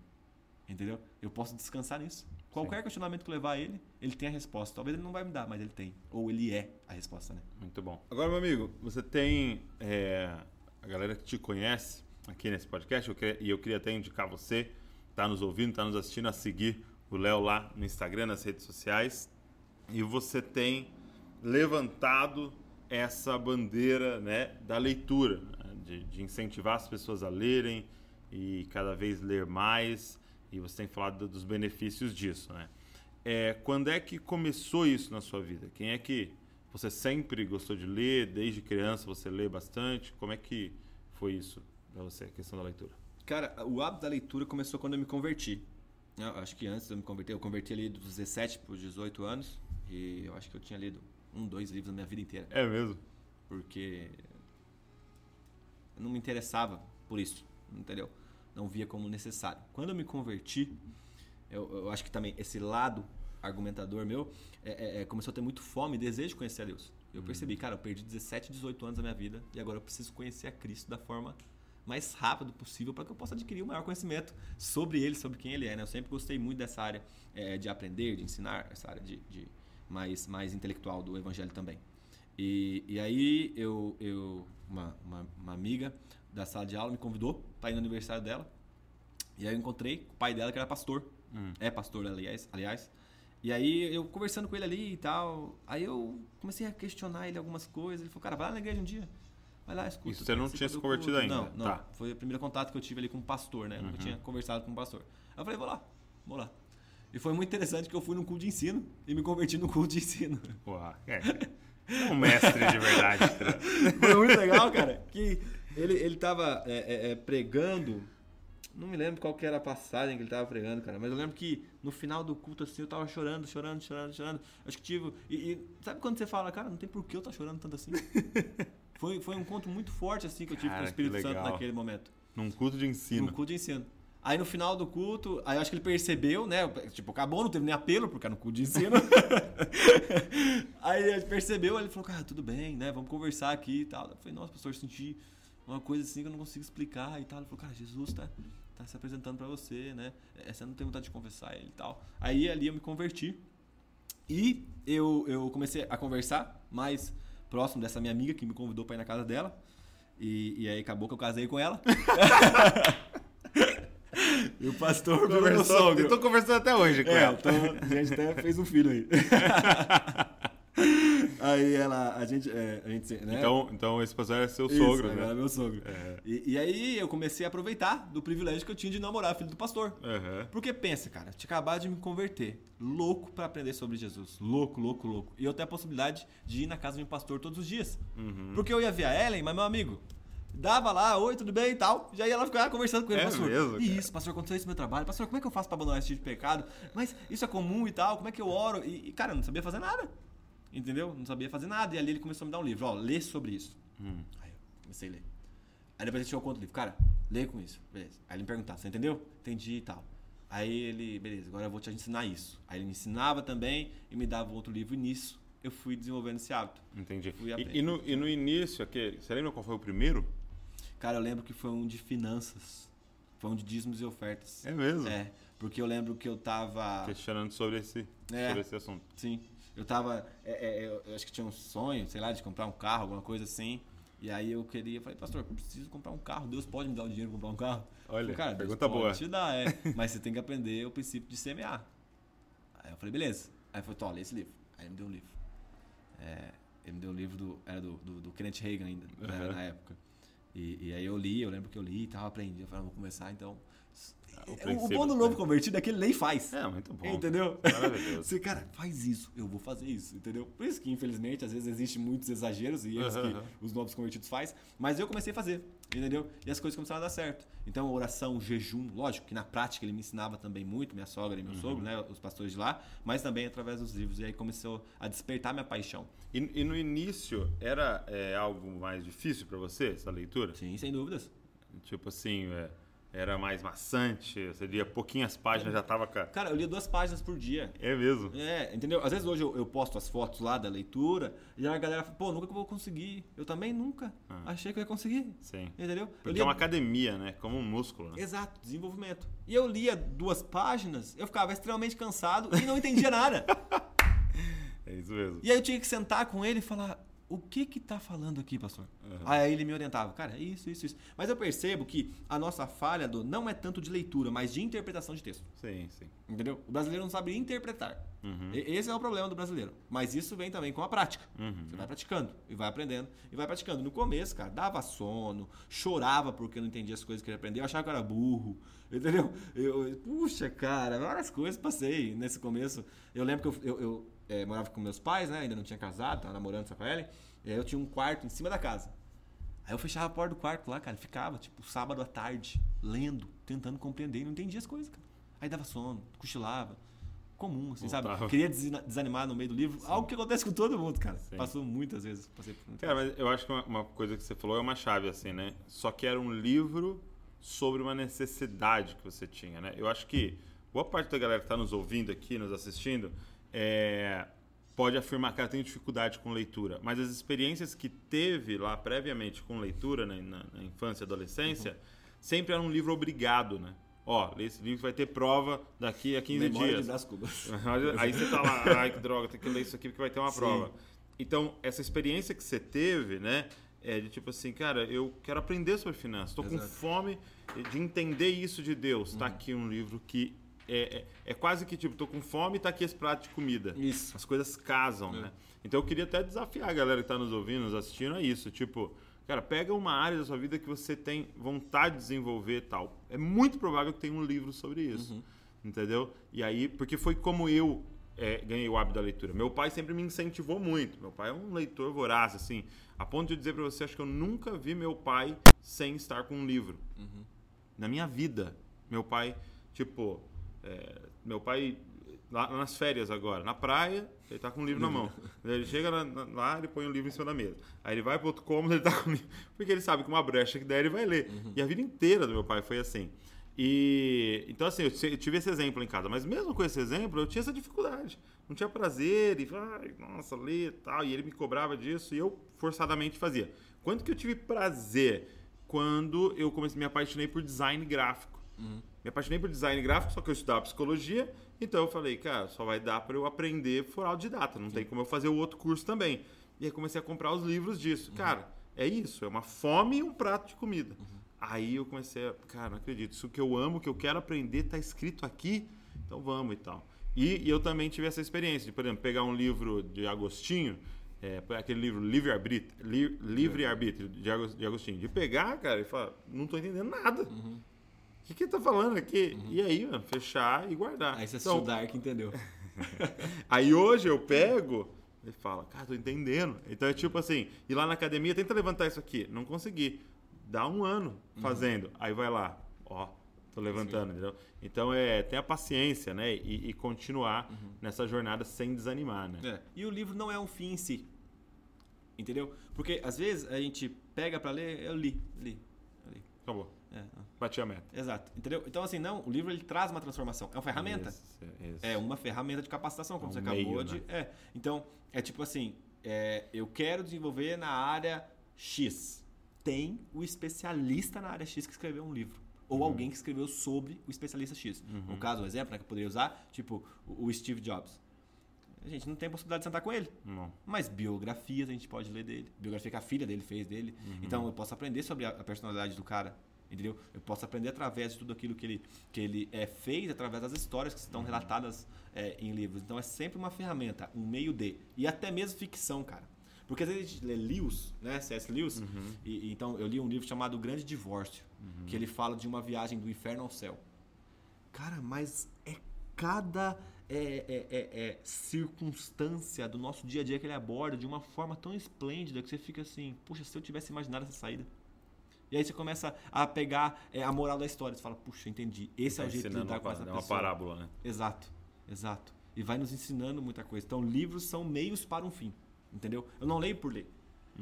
Entendeu? Eu posso descansar nisso. Qualquer Sim. questionamento que levar a ele, ele tem a resposta. Talvez ele não vai me dar, mas ele tem. Ou ele é a resposta, né? Muito bom. Agora, meu amigo, você tem é, a galera que te conhece aqui nesse podcast, e eu queria até indicar você está nos ouvindo, está nos assistindo, a seguir o Léo lá no Instagram, nas redes sociais. E você tem levantado essa bandeira né, da leitura, de, de, incentivar as pessoas a lerem e cada vez ler mais. E você tem falado dos benefícios disso. Né? É, quando é que começou isso na sua vida? Quem é que você sempre gostou de ler? Desde criança você lê bastante? Como é que foi isso para você, a questão da leitura? Cara, o hábito da leitura começou quando eu me converti. Eu acho que antes de eu me converter, eu converti ali dos 17 para os 18 anos. E eu acho que eu tinha lido um, dois livros na minha vida inteira. É mesmo? Porque eu não me interessava por isso, entendeu? Não via como necessário. Quando eu me converti, eu, eu acho que também esse lado argumentador meu é, é, é começou a ter muito fome e desejo de conhecer a Deus. Eu percebi, cara, eu perdi 17, 18 anos da minha vida e agora eu preciso conhecer a Cristo da forma mais rápido possível para que eu possa adquirir o maior conhecimento sobre ele, sobre quem ele é. Né? Eu sempre gostei muito dessa área é, de aprender, de ensinar, essa área de, de, mais, mais intelectual do evangelho também. E, e aí eu, eu uma, uma, uma amiga da sala de aula me convidou para ir no aniversário dela. E aí eu encontrei o pai dela que era pastor. Hum. É pastor, aliás, aliás. E aí eu conversando com ele ali e tal, aí eu comecei a questionar ele algumas coisas. Ele falou, cara, vai lá na igreja um dia. Vai lá, escuta. Isso você não tinha se convertido ainda? Não, não. Tá. Foi o primeiro contato que eu tive ali com um pastor, né? Eu uhum. nunca tinha conversado com um pastor. Aí eu falei, vou lá, vou lá. E foi muito interessante que eu fui num culto de ensino e me converti no culto de ensino. Uau, é. Um mestre de verdade. foi muito legal, cara. Que ele, ele tava é, é, é, pregando. Não me lembro qual que era a passagem que ele tava pregando, cara. Mas eu lembro que no final do culto, assim, eu tava chorando, chorando, chorando, chorando. Acho que tive. E, e sabe quando você fala, cara, não tem por que eu estar tá chorando tanto assim? Foi, foi um encontro muito forte assim que eu tive Cara, com o Espírito Santo naquele momento. Num culto de ensino. Num culto de ensino. Aí no final do culto, aí eu acho que ele percebeu, né? Tipo, acabou, não teve nem apelo, porque era no culto de ensino. aí ele percebeu, ele falou, cara, tudo bem, né? Vamos conversar aqui e tal. Eu falei, nossa, pastor, senti uma coisa assim que eu não consigo explicar e tal. Ele falou, cara, Jesus tá, tá se apresentando para você, né? Você não tem vontade de confessar ele e tal. Aí ali eu me converti. E eu, eu comecei a conversar, mas próximo dessa minha amiga que me convidou para ir na casa dela. E, e aí acabou que eu casei com ela. E o pastor virou meu sogro. eu tô conversando até hoje com É, ela. então, a gente até fez um filho aí. aí ela, a gente, é, a gente, né? Então, então esse pastor é seu Isso, sogro, agora é né? meu sogro. É. E, e aí eu comecei a aproveitar do privilégio que eu tinha de namorar filho do pastor. Aham. Porque pensa, cara, tinha acabado de me converter. Louco pra aprender sobre Jesus. Louco, louco, louco. E eu tenho a possibilidade de ir na casa de um pastor todos os dias. Uhum. Porque eu ia ver a Ellen, mas meu amigo. Dava lá, oi, tudo bem e tal. Já ia lá ficar conversando com ele, É pastor. mesmo, e isso, pastor, aconteceu isso no meu trabalho. Pastor, como é que eu faço pra abandonar esse tipo de pecado? Mas isso é comum e tal, como é que eu oro? E, e, cara, eu não sabia fazer nada. Entendeu? Não sabia fazer nada. E ali ele começou a me dar um livro, ó, lê sobre isso. Hum. Aí eu comecei a ler. Aí depois ele chegou conta do livro. Cara, lê com isso. Beleza. Aí ele me perguntava, você entendeu? Entendi e tal. Aí ele, beleza, agora eu vou te ensinar isso. Aí ele me ensinava também e me dava outro livro. E nisso eu fui desenvolvendo esse hábito. Entendi. E, e no, e no início, aquele, você lembra qual foi o primeiro? Cara, eu lembro que foi um de finanças. Foi um de dízimos e ofertas. É mesmo? É, porque eu lembro que eu tava. Questionando sobre esse, É. sobre esse assunto. Sim. Eu tava. é, é, eu, acho que tinha um sonho, sei lá, de comprar um carro, alguma coisa assim. E aí eu queria, eu falei, pastor, eu preciso comprar um carro. Deus pode me dar o dinheiro pra comprar um carro? Olha, falei, cara, Deus pergunta pode boa. te dar, é. Mas você tem que aprender o princípio de semear. Aí eu falei, beleza. Aí falou, tó, lê esse livro. Aí ele me deu um livro. É, ele me deu um livro do. Era do, do, do Kenneth Reagan ainda, Uhum. na época. E, e aí eu li, eu lembro que eu li e tal, aprendi. Eu falei, ah, vou começar então. o O, princípio, bom do novo convertido é que ele nem faz. É, muito bom. Entendeu? Você, cara, faz isso, eu vou fazer isso, entendeu? Por isso que, infelizmente, às vezes existem muitos exageros e erros Aham, que os novos convertidos fazem, mas eu comecei a fazer, entendeu? E as coisas começaram a dar certo. Então, oração, jejum, lógico que na prática ele me ensinava também muito, minha sogra e Uhum. meu sogro, né, os pastores de lá, mas também através dos livros. E aí começou a despertar minha paixão. E, e no início, era é, algo mais difícil pra você, essa leitura? Sim, sem dúvidas. Tipo assim, é, era mais maçante, você lia pouquinhas páginas, já tava... ca- Cara, eu lia duas páginas por dia. É mesmo? É, entendeu? Às vezes hoje eu, eu posto as fotos lá da leitura e a galera fala, pô, nunca que eu vou conseguir. Eu também nunca. Ah. Achei que eu ia conseguir. Sim. Entendeu? Eu Porque lia- é uma academia, né? Como um músculo, né? Exato, desenvolvimento. E eu lia duas páginas, eu ficava extremamente cansado e não entendia nada. É isso mesmo. E aí eu tinha que sentar com ele e falar: o que que tá falando aqui, pastor? Aí ele me orientava, cara, é isso, isso, isso. Mas eu percebo que a nossa falha do não é tanto de leitura, mas de interpretação de texto. Sim, sim. Entendeu? O brasileiro não sabe interpretar. Uhum. E- Esse é o problema do brasileiro. Mas isso vem também com a prática. Uhum. Você vai praticando e vai aprendendo e vai praticando. No começo, cara, dava sono, chorava porque não entendia as coisas que eu aprender, eu achava que era burro, entendeu? Eu, puxa, cara, várias coisas passei nesse começo. Eu lembro que eu, eu, eu, eh, morava com meus pais, né? Ainda não tinha casado, tava namorando só com a Ellen. E aí eu tinha um quarto em cima da casa. Aí eu fechava a porta do quarto lá, cara, ficava, tipo, sábado à tarde, lendo, tentando compreender, e não entendia as coisas, cara. Aí dava sono, cochilava. Comum, assim, sabe? Voltava. Queria desina- desanimar no meio do livro. Algo que acontece com todo mundo, cara. Sim. Passou muitas vezes. Passei por muitas Cara, mas eu acho que uma, uma coisa que você falou é uma chave, assim, né? Só que era um livro sobre uma necessidade que você tinha, né? Eu acho que boa parte da galera que está nos ouvindo aqui, nos assistindo, é, pode afirmar que ela tem dificuldade com leitura, mas as experiências que teve lá previamente com leitura, né, na, na infância e adolescência, sempre era um livro obrigado, né? Ó, lê esse livro vai ter prova daqui a 15 Memória dias. de Brás Cubas. Aí você tá lá, ai que droga, tem que ler isso aqui porque vai ter uma Sim. prova. Então, essa experiência que você teve, né? É de tipo assim, cara, eu quero aprender sobre finanças, tô com. Uhum. fome de entender isso de Deus. Tá aqui um livro que é, é, é quase que tipo, tô com fome e tá aqui esse prato de comida. Isso. As coisas casam, É. né? Então eu queria até desafiar a galera que tá nos ouvindo, nos assistindo a isso. Tipo, cara, pega uma área da sua vida que você tem vontade de desenvolver e tal. É muito provável que tenha um livro sobre isso. Uhum. Entendeu? E aí, porque foi como eu é, ganhei o hábito da leitura. Meu pai sempre me incentivou muito. Meu pai é um leitor voraz, assim. A ponto de dizer pra você, acho que eu nunca vi meu pai sem estar com um livro. Na minha vida, meu pai, tipo, é, meu pai lá nas férias agora, na praia, ele tá com um livro na mão. Ele chega na- na- lá, ele põe um livro em cima da mesa. Aí ele vai pro outro cômodo, ele tá com o livro. Porque ele sabe que uma brecha que der, ele vai ler. E a vida inteira do meu pai foi assim. E então assim, eu ti- eu tive esse exemplo em casa, mas mesmo com esse exemplo, eu tinha essa dificuldade. Não tinha prazer e, ai, nossa, ler e tal, e ele me cobrava disso e eu forçadamente fazia. Quanto que eu tive prazer quando eu comecei me apaixonei por design gráfico. Me apaixonei por design gráfico, só que eu estudava psicologia, então eu falei, cara, só vai dar para eu aprender for autodidata, não tem como eu fazer o outro curso também. E aí comecei a comprar os livros disso. Cara, é isso, é uma fome e um prato de comida. Aí eu comecei a, cara, não acredito, isso que eu amo, que eu quero aprender, tá escrito aqui, então vamos e tal. E, e eu também tive essa experiência de, por exemplo, pegar um livro de Agostinho, é, aquele livro Livre Arbítrio, Li, Livre Arbítrio de Agostinho, de pegar, cara, e falar, não tô entendendo nada. Uhum. O que que ele tá falando aqui? E aí, mano, fechar e guardar. Aí você Então, assistiu Dark, entendeu? Aí hoje eu pego e falo, cara, tô entendendo. Então é tipo assim, ir lá na academia, tenta levantar isso aqui. Não consegui. Dá um ano fazendo. Aí vai lá, ó, tô levantando, entendeu? Então é ter a paciência, né? E, e continuar nessa jornada sem desanimar, né? É. E o livro não é um fim em si. Entendeu? Porque às vezes a gente pega pra ler, eu li, li, eu li. Acabou. É, Bati a meta. exato. Entendeu? Então assim, não, o livro ele traz uma transformação. É uma ferramenta. Isso, isso. É uma ferramenta de capacitação, como É um você acabou meio, de. né? É. Então, é tipo assim: é, eu quero desenvolver na área X. Tem o especialista na área X que escreveu um livro. Ou alguém que escreveu sobre o especialista X. No caso, um exemplo né, que eu poderia usar, tipo o Steve Jobs. A gente não tem possibilidade de sentar com ele. Não. Mas biografias a gente pode ler dele. Biografia que a filha dele fez dele. Então eu posso aprender sobre a personalidade do cara. Entendeu? Eu posso aprender através de tudo aquilo que ele, que ele é, fez, através das histórias que estão relatadas é, em livros. Então é sempre uma ferramenta, um meio de. E até mesmo ficção, cara. Porque às vezes a gente lê Lewis, né? C.S. Lewis. E, e então eu li um livro chamado O Grande Divórcio. Que ele fala de uma viagem do inferno ao céu. Cara, mas é cada é, é, é, é, circunstância do nosso dia a dia que ele aborda de uma forma tão esplêndida que você fica assim, puxa, se eu tivesse imaginado essa saída. E aí você começa a pegar é, a moral da história. Você fala, puxa, entendi. Esse é o Tá jeito de lidar com essa é uma pessoa. parábola, né? Exato, exato. E vai nos ensinando muita coisa. Então, livros são meios para um fim. Entendeu? Eu não leio por ler.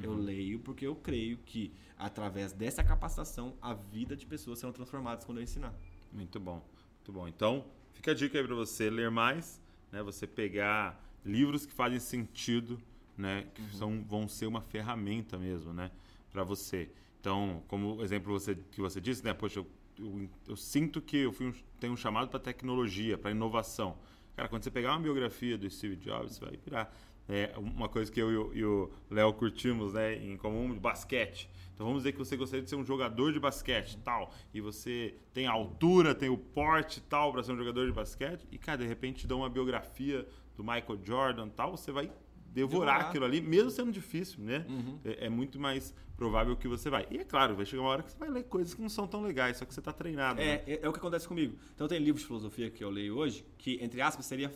Eu leio porque eu creio que, através dessa capacitação, a vida de pessoas serão transformadas quando eu ensinar. Muito bom, muito bom. Então, fica a dica aí para você ler mais, né? Você pegar livros que fazem sentido, né? Que são, vão ser uma ferramenta mesmo, né? Para você. Então, como exemplo você, que você disse, né? Poxa, eu, eu, eu sinto que eu fui um, tenho um chamado para tecnologia, para inovação. Cara, quando você pegar uma biografia do Steve Jobs, você vai virar. É uma coisa que eu e o- Léo curtimos, né, em comum, basquete. Então vamos dizer que você gostaria de ser um jogador de basquete, tal, e você tem a altura, tem o porte, tal, para ser um jogador de basquete, e cara, de repente te dá uma biografia do Michael Jordan, tal, você vai devorar, Devorar. aquilo ali, mesmo sendo difícil, né? É, é muito mais provável que você vai. E é claro, vai chegar uma hora que você vai ler coisas que não são tão legais, só que você tá treinado. né? É, é, é o que acontece comigo. Então tem livros de filosofia que eu leio hoje que, entre aspas, seria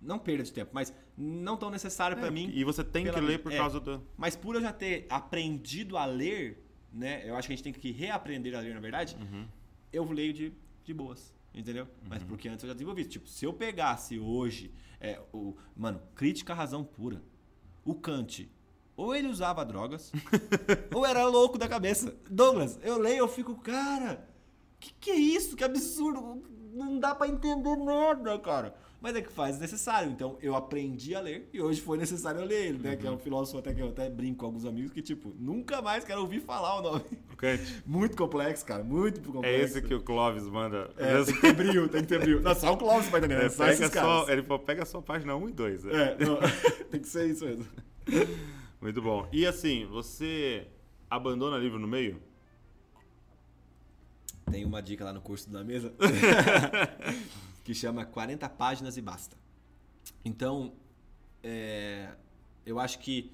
não perda de tempo, mas não tão necessário para É, mim. E você tem que ler por é. causa do. Mas por eu já ter aprendido a ler, né? Eu acho que a gente tem que reaprender a ler, na verdade. Uhum. Eu leio de, de boas, entendeu? Mas porque antes eu já desenvolvi. Tipo, se eu pegasse hoje, é, o, mano, crítica à razão pura. O Kant, ou ele usava drogas, ou era louco da cabeça. Douglas, eu leio, eu fico, cara, que que é isso? Que absurdo! Não dá pra entender nada, cara. Mas é que faz necessário. Então, eu aprendi a ler e hoje foi necessário eu ler ele, né? Que é um filósofo até que eu até brinco com alguns amigos que, tipo, nunca mais quero ouvir falar o nome. Kant. Muito complexo, cara. Muito complexo. É esse que o Clóvis manda. É, tem que ter brilho, tem que ter brilho. Não, só o Clóvis vai entender, É, né? Só pega só, ele falou, pega só a página 1 e 2. né? É, não, tem que ser isso mesmo. Muito bom. E assim, você abandona livro no meio? Tem uma dica lá no curso da mesa que chama 40 páginas e basta. Então, é, eu acho que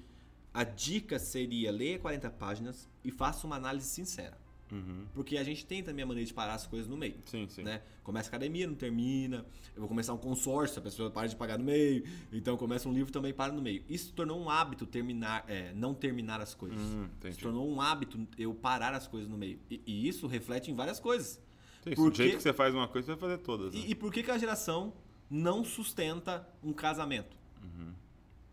a dica seria ler 40 páginas e faça uma análise sincera. Uhum. Porque a gente tem também a maneira de parar as coisas no meio. Sim, sim. Né? Começa a academia, não termina. Eu vou começar um consórcio, a pessoa para de pagar no meio. Então começa um livro também para no meio. Isso se tornou um hábito terminar, é, não terminar as coisas. Hum, entendi. se tornou um hábito eu parar as coisas no meio. E, e isso reflete em várias coisas. Sim, Por do jeito que você faz uma coisa, você vai fazer todas. né? E, e por que, que a geração não sustenta um casamento? Uhum.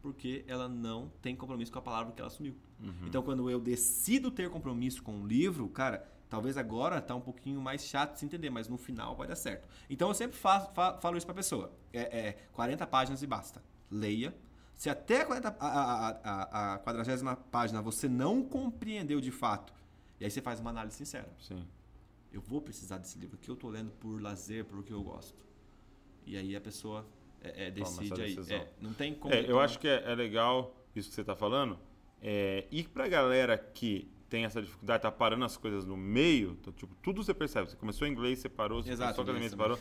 Porque ela não tem compromisso com a palavra que ela assumiu. Uhum. Então, quando eu decido ter compromisso com um livro, cara, talvez agora tá um pouquinho mais chato de se entender, mas no final vai dar certo. Então, eu sempre faço, fa- falo isso pra pessoa. É, é 40 páginas e basta. Leia. Se até a 40 a, a, a, a 40 página você não compreendeu de fato, e aí você faz uma análise sincera. Sim. Eu vou precisar desse livro aqui, eu tô lendo por lazer, por o que eu gosto. E aí a pessoa é, é, decide aí. É, não tem como. É, eu acho que é, é legal isso que você está falando. É, e para a galera que tem essa dificuldade, tá parando as coisas no meio, então, tipo, tudo você percebe. Você começou em inglês, você parou, você Exato, começou academia, você parou.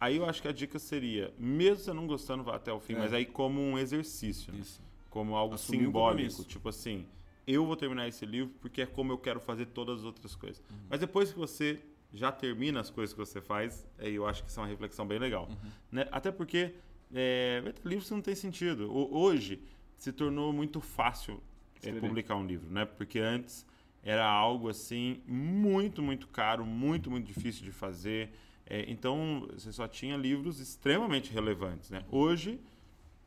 Aí eu acho que a dica seria, mesmo você não gostando, vá até o fim, mas aí como um exercício, né? Como algo Assumir um simbólico, tipo assim, eu vou terminar esse livro porque é como eu quero fazer todas as outras coisas. Uhum. Mas depois que você já termina as coisas que você faz, aí eu acho que isso é uma reflexão bem legal. Uhum. Né? Até porque é, livros não tem sentido. O- hoje se tornou muito fácil é, publicar um livro, né? Porque antes era algo assim muito, muito caro, muito, muito difícil de fazer. É, então você só tinha livros extremamente relevantes, né? Hoje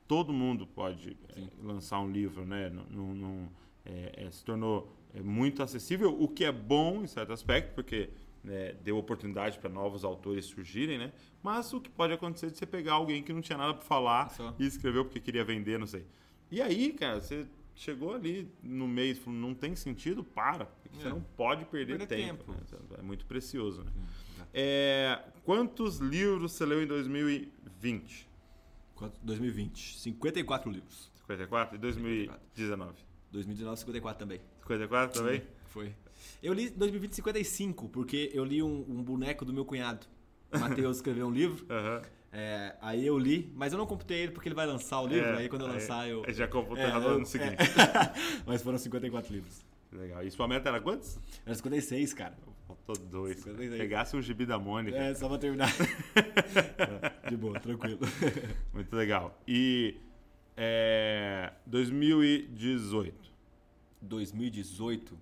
todo mundo pode é, lançar um livro, né? É, é, se tornou é, muito acessível, o que é bom em certo aspecto, porque né, deu oportunidade para novos autores surgirem, né? Mas o que pode acontecer de você pegar alguém que não tinha nada para falar Só. e escreveu porque queria vender, não sei. E aí, cara, você chegou ali no meio e falou, não tem sentido, para. Porque Você É. não pode perder, Perder tempo. tempo. né? É muito precioso, né? Exato. É, quantos livros você leu em 2020? Quanto? 2020. 54 livros. 54? E 2019? 2019, 54 também. 54 também? Foi. Eu li 2020 55, porque eu li um, um boneco do meu cunhado. Matheus escreveu um livro. Aham. é, aí eu li, mas eu não computei ele porque ele vai lançar o livro. É, aí quando eu lançar eu. já computa É, no ano seguinte. é. mas foram 54 livros. Legal. E sua meta era quantos? Era 56, cara. Faltou dois. cara. 56. Pegasse um gibi da Mônica. É, só pra terminar. É, De boa, tranquilo. Muito legal. E é, 2018. 2018.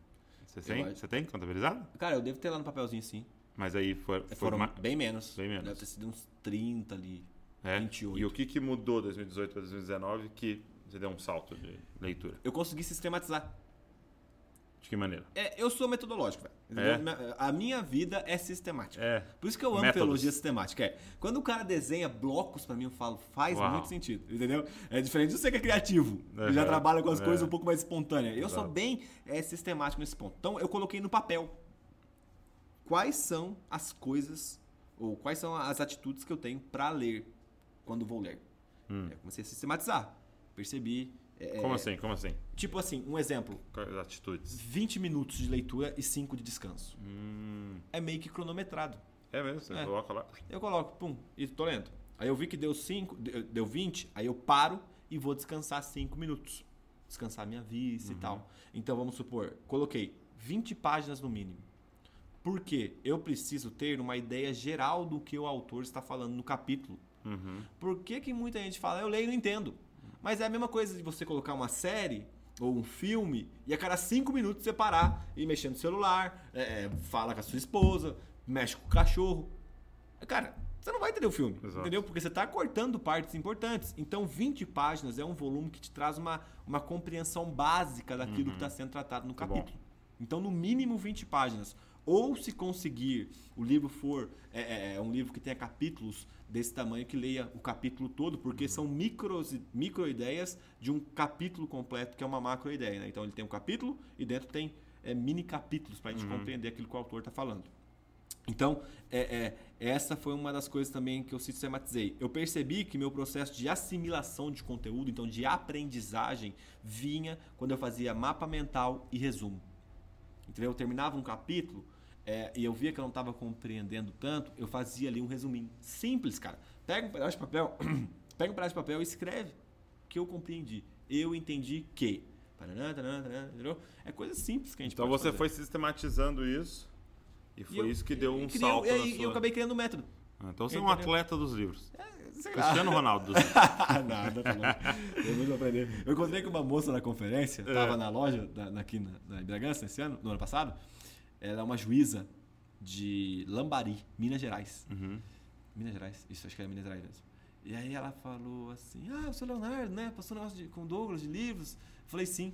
Você tem? Você tem contabilizado? Cara, eu devo ter lá no papelzinho sim. Mas aí foi, foi Foram ma- bem menos. bem menos. Deve ter sido uns 30 ali. é? 28. E o que, que mudou 2018 para 2019 que você deu um salto de leitura? Eu consegui sistematizar. De que maneira? É, eu sou metodológico, velho. É? A minha vida é sistemática. É. Por isso que eu amo Métodos. teologia sistemática. É. Quando o cara desenha blocos pra mim, eu falo, faz Uau. muito sentido, entendeu? É diferente de você que é criativo, que já trabalha com as É. coisas um pouco mais espontâneas. Eu sou Exato. bem é, sistemático nesse ponto. Então, eu coloquei no papel quais são as coisas ou quais são as atitudes que eu tenho pra ler quando vou ler. Hum. Eu comecei a sistematizar. Percebi. É, Como assim? Como assim? Tipo assim, um exemplo. Atitudes? 20 minutos de leitura e 5 de descanso. Hum, É meio que cronometrado. é mesmo? Você É. coloca lá? Eu coloco, pum, e tô lendo. Aí eu vi que deu 5, deu 20, aí eu paro e vou descansar 5 minutos. Descansar minha vista Uhum. e tal. Então vamos supor, coloquei 20 páginas no mínimo. Porque eu preciso ter uma ideia geral do que o autor está falando no capítulo. Uhum. Por que, que muita gente fala, eu leio e não entendo? Mas é a mesma coisa de você colocar uma série ou um filme e a cada cinco minutos você parar e mexer no celular, é, é, fala com a sua esposa, mexe com o cachorro. Cara, você não vai entender o filme, Exato. entendeu? Porque você está cortando partes importantes. Então, 20 páginas é um volume que te traz uma, uma compreensão básica daquilo que está sendo tratado no Uhum. capítulo. Então, no mínimo 20 páginas. Ou se conseguir, o livro for é, é, é um livro que tenha capítulos desse tamanho que leia o capítulo todo, porque são micros, micro ideias de um capítulo completo, que é uma macro ideia. Né? Então ele tem um capítulo e dentro tem é, mini capítulos para a gente compreender aquilo que o autor está falando. Então, é, é, essa foi uma das coisas também que eu sistematizei. Eu percebi que meu processo de assimilação de conteúdo, então de aprendizagem, vinha quando eu fazia mapa mental e resumo. Entendeu? Eu terminava um capítulo é, e eu via que eu não estava compreendendo tanto, eu fazia ali um resuminho. Simples, cara. Pega um pedaço de papel, pega um pedaço de papel e escreve o que eu compreendi. Eu entendi que. É coisa simples que a gente Então você fazer. foi sistematizando isso e E foi eu- isso que deu um e criei- salto e aí sua... eu acabei criando um método. Ah, Então você é um atleta dos livros. Lá. Cristiano Ronaldo dos livros. Nada, tá aprender. Eu encontrei com uma moça na conferência, É. tava na loja, da- aqui na, na Bragança, esse ano, no ano passado. Ela é uma juíza de Lambari, Minas Gerais. Uhum. Minas Gerais, isso, acho que é Minas Gerais mesmo. E aí ela falou assim: Ah, o seu Leonardo, né? Passou um negócio de, com Douglas de livros. Eu falei: Sim.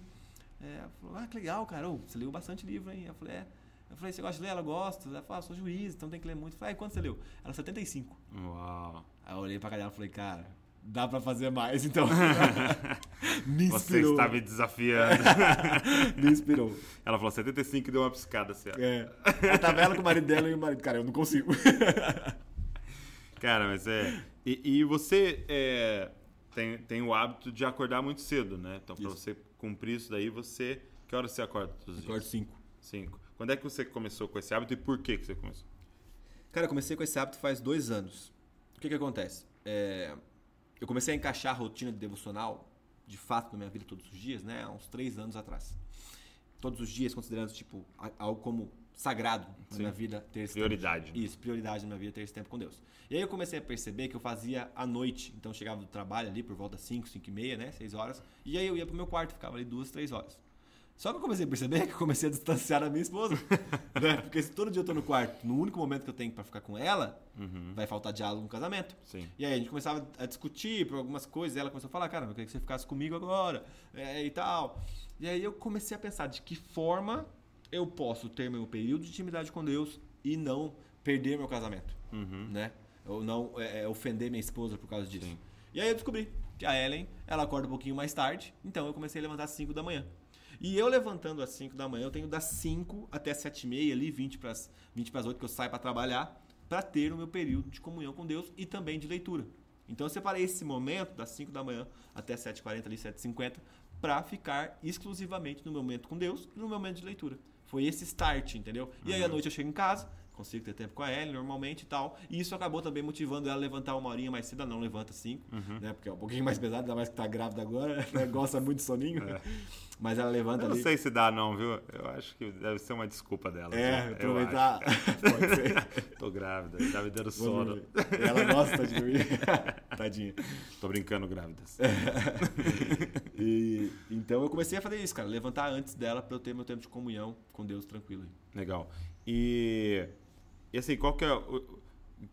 É, ela falou: Ah, que legal, cara. Ô, você leu bastante livro, hein? Eu falei: É. Eu falei: Você gosta de ler? Ela gosta. Ela falou: ah, sou juiz, então tem que ler muito. Eu falei: Ah, quanto você leu? Ela, 75. Uau. Aí eu olhei pra cara dela e falei: Cara, dá pra fazer mais, então. me Você inspirou. está me desafiando. me inspirou. Ela falou 75 e deu uma piscada assim. É. Ela tava ela com o marido dela e o marido. Cara, eu não consigo. Cara, mas é. E, e você é, tem, tem o hábito de acordar muito cedo, né? Então, pra Isso. você cumprir isso daí, você. Que hora você acorda todos os Acordo dias? 5. Cinco. Quando é que você começou com esse hábito e por que, que você começou? Cara, eu comecei com esse hábito faz dois anos. O que que acontece? É, eu comecei a encaixar a rotina de devocional, de fato, na minha vida todos os dias, né? Há uns três anos atrás. Todos os dias, considerando, tipo, algo como sagrado na Sim. minha vida ter esse Prioridade, tempo. Isso, prioridade na minha vida ter esse tempo com Deus. E aí eu comecei a perceber que eu fazia à noite. Então eu chegava do trabalho ali por volta das 5, 5 e meia, né? 6 horas. E aí eu ia pro meu quarto, ficava ali duas, três horas. Só que eu comecei a perceber que eu comecei a distanciar da minha esposa. né? Porque se todo dia eu tô no quarto, no único momento que eu tenho pra ficar com ela, vai faltar diálogo no casamento. Sim. E aí a gente começava a discutir por algumas coisas, e ela começou a falar, cara, eu queria que você ficasse comigo agora, é, e tal. E aí eu comecei a pensar de que forma eu posso ter meu período de intimidade com Deus e não perder meu casamento, né? Ou não é, é, ofender minha esposa por causa disso. Sim. E aí eu descobri que a Ellen, ela acorda um pouquinho mais tarde, então eu comecei a levantar às 5 da manhã. E eu levantando às 5 da manhã, eu tenho das 5 até 7 e meia, ali 20 para as 20 pras 8 que eu saio para trabalhar, para ter o meu período de comunhão com Deus e também de leitura. Então eu separei esse momento das 5 da manhã até 7h40, ali 7h50, para ficar exclusivamente no meu momento com Deus e no meu momento de leitura. Foi esse start, entendeu? E aí à noite eu chego em casa, consigo ter tempo com a Ellie normalmente e tal. E isso acabou também motivando ela a levantar uma horinha mais cedo. Ela não levanta cinco, né? Porque é um pouquinho mais pesado, ainda mais que tá grávida agora, né? gosta muito de soninho. Mas ela levanta Eu não ali. sei se dá, não, viu? Eu acho que deve ser uma desculpa dela. É, Eu aproveitar. Pode ser. Tô grávida, tá me dando sono. Ela gosta de dormir. Tadinha. Tô brincando, grávidas. E, então eu comecei a fazer isso, cara. Levantar antes dela pra eu ter meu tempo de comunhão com Deus tranquilo. aí. Legal. E, e assim, qual que é. o-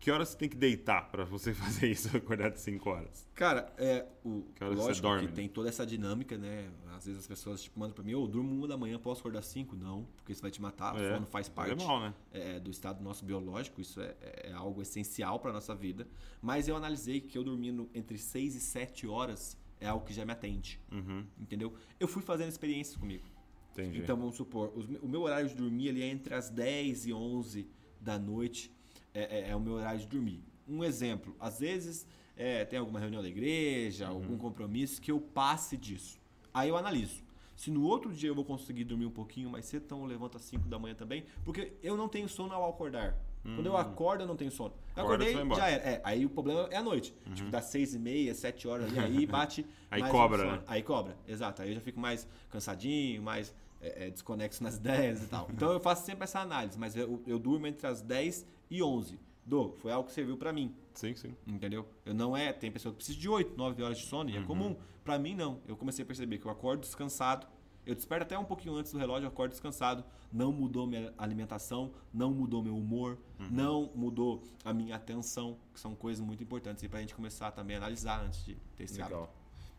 Que horas você tem que deitar pra você fazer isso, acordar de 5 horas? Cara, é, o, Que horas você lógico dorme, que né? tem toda essa dinâmica, né? Às vezes as pessoas tipo, mandam pra mim, ô, eu durmo uma da manhã, posso acordar cinco? Não, porque isso vai te matar, o É, sono faz parte É mal, né? é, do estado nosso biológico, isso é, é algo essencial pra nossa vida. Mas eu analisei que eu dormindo entre 6 e 7 horas é algo que já me atende, Uhum, entendeu? Eu fui fazendo experiências comigo. entendi. Então vamos supor, o meu horário de dormir ali é entre as 10 e 11 da noite, é, é- é o meu horário de dormir. Um exemplo, às vezes é, tem alguma reunião da igreja, algum compromisso que eu passe disso. Aí eu analiso. Se no outro dia eu vou conseguir dormir um pouquinho mais cedo, então eu levanto às 5 da manhã também, porque eu não tenho sono ao acordar. Quando eu acordo, eu não tenho sono. Eu Acorda, acordei, já era. É, aí o problema é a noite. Tipo, das 6 e meia, 7 horas ali, aí bate. Aí cobra, sono. né? Aí cobra, exato. Aí eu já fico mais cansadinho, mais é, é, desconexo nas ideias e tal. Então eu faço sempre essa análise, mas eu, eu durmo entre as 10 e 11. Do, foi algo que serviu pra mim, Sim, sim. entendeu? Eu não é, tem pessoa que precisa de 8, 9 horas de sono, e é comum. Pra mim não. Eu comecei a perceber que eu acordo descansado, eu desperto até um pouquinho antes do relógio, eu acordo descansado, não mudou minha alimentação, não mudou meu humor, não mudou a minha atenção, que são coisas muito importantes e pra gente começar também a analisar antes de ter esse hábito.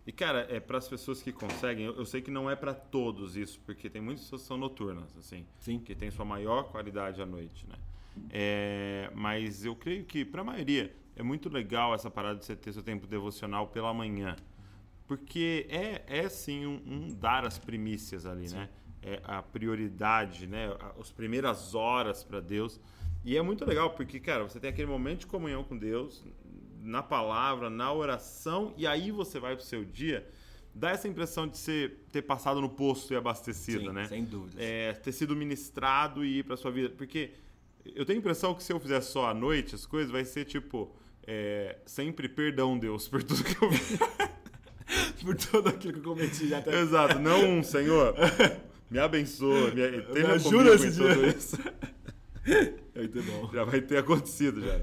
E, cara, é para as pessoas que conseguem, eu, eu sei que não é para todos isso, porque tem muitas pessoas que são noturnas, assim, Sim. que tem sua maior qualidade à noite, né? É, mas eu creio que, para a maioria, é muito legal essa parada de você ter seu tempo devocional pela manhã. Porque é, é sim um, um dar as primícias ali, né? É a prioridade, né? As primeiras horas para Deus. E é muito legal, porque, cara, você tem aquele momento de comunhão com Deus, na palavra, na oração, e aí você vai pro seu dia, dá essa impressão de você ter passado no posto e abastecido, Sim, né? sem dúvidas. É, ter sido ministrado e ir pra sua vida. Porque eu tenho a impressão que se eu fizer só à noite as coisas, vai ser tipo. é, sempre perdão, Deus, por tudo que eu fiz. Por tudo aquilo que eu cometi já até. Exato, não um Senhor. Me abençoa, me, tenha ajuda esse dia. tudo isso. É muito bom. Já vai ter acontecido já.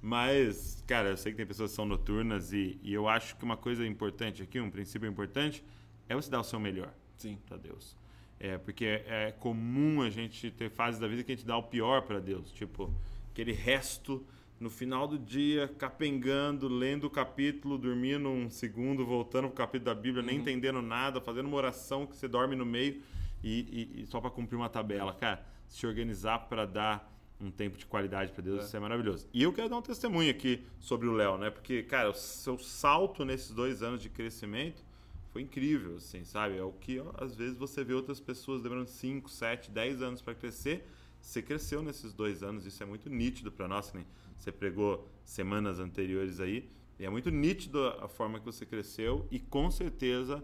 Mas, cara, eu sei que tem pessoas que são noturnas e, e eu acho que uma coisa importante aqui, um princípio importante, é você dar o seu melhor. Sim. para Deus. É, porque é, é comum a gente ter fases da vida que a gente dá o pior para Deus, tipo aquele resto no final do dia, capengando, lendo o capítulo, dormindo um segundo, voltando pro capítulo da Bíblia, nem entendendo nada, fazendo uma oração que você dorme no meio e, e- e só para cumprir uma tabela. Cara, se organizar para dar um tempo de qualidade para Deus, É. isso é maravilhoso. E eu quero dar um testemunho aqui sobre o Léo, né? Porque, cara, o seu salto nesses dois anos de crescimento foi incrível, assim, sabe? É o que às vezes você vê outras pessoas demorando 5, 7, 10 anos para crescer. Você cresceu nesses dois anos, isso é muito nítido para nós, né? Você pregou semanas anteriores aí, e é muito nítido a forma que você cresceu, e com certeza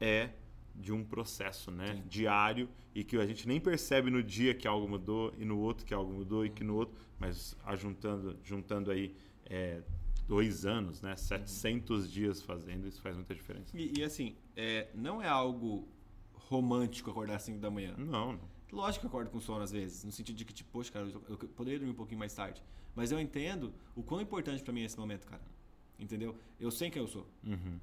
é de um processo, né? Diário e que a gente nem percebe no dia que algo mudou e no outro que algo mudou e que no outro, mas juntando, juntando aí é, dois anos, né? 700 dias fazendo, isso faz muita diferença. E, e, assim, é, não é algo romântico acordar às 5 da manhã. Não, não. Lógico que eu acordo com sono às vezes, no sentido de que, tipo, poxa, cara, eu, eu poderia dormir um pouquinho mais tarde. Mas eu entendo o quão importante para mim é esse momento, cara. Entendeu? Eu sei quem eu sou. Uhum.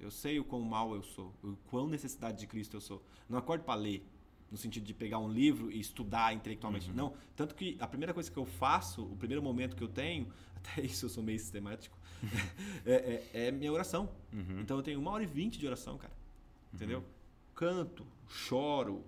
Eu sei o quão mal eu sou, o quão necessidade de Cristo eu sou. Não acordo para ler, no sentido de pegar um livro e estudar intelectualmente. Uhum. Não. Tanto que a primeira coisa que eu faço, o primeiro momento que eu tenho, até isso eu sou meio sistemático, é, é, é minha oração. Uhum. Então eu tenho uma hora e vinte de oração, cara. Entendeu? Canto, choro,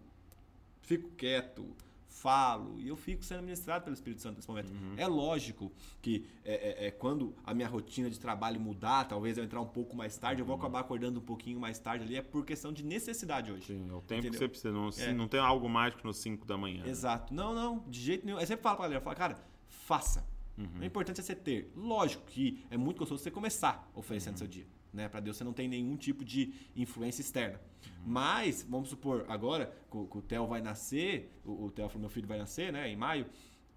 fico quieto, falo e eu fico sendo ministrado pelo Espírito Santo nesse momento. Uhum. É lógico que é, é, é, quando a minha rotina de trabalho mudar, talvez eu entrar um pouco mais tarde, eu vou acabar acordando um pouquinho mais tarde ali, é por questão de necessidade hoje. Uhum. Sim, é o tempo Entendeu? que você precisa. Não, É. não tem algo mágico nos 5 da manhã. né? Exato. Não, não, de jeito nenhum. Eu sempre falo pra galera, falo, cara, faça. O importante é você ter. Lógico que é muito gostoso você começar oferecendo seu dia. Né? Para Deus você não tem nenhum tipo de influência externa. Mas, vamos supor, agora que o que o Theo vai nascer, o, o Theo falou, meu filho vai nascer, né, em maio,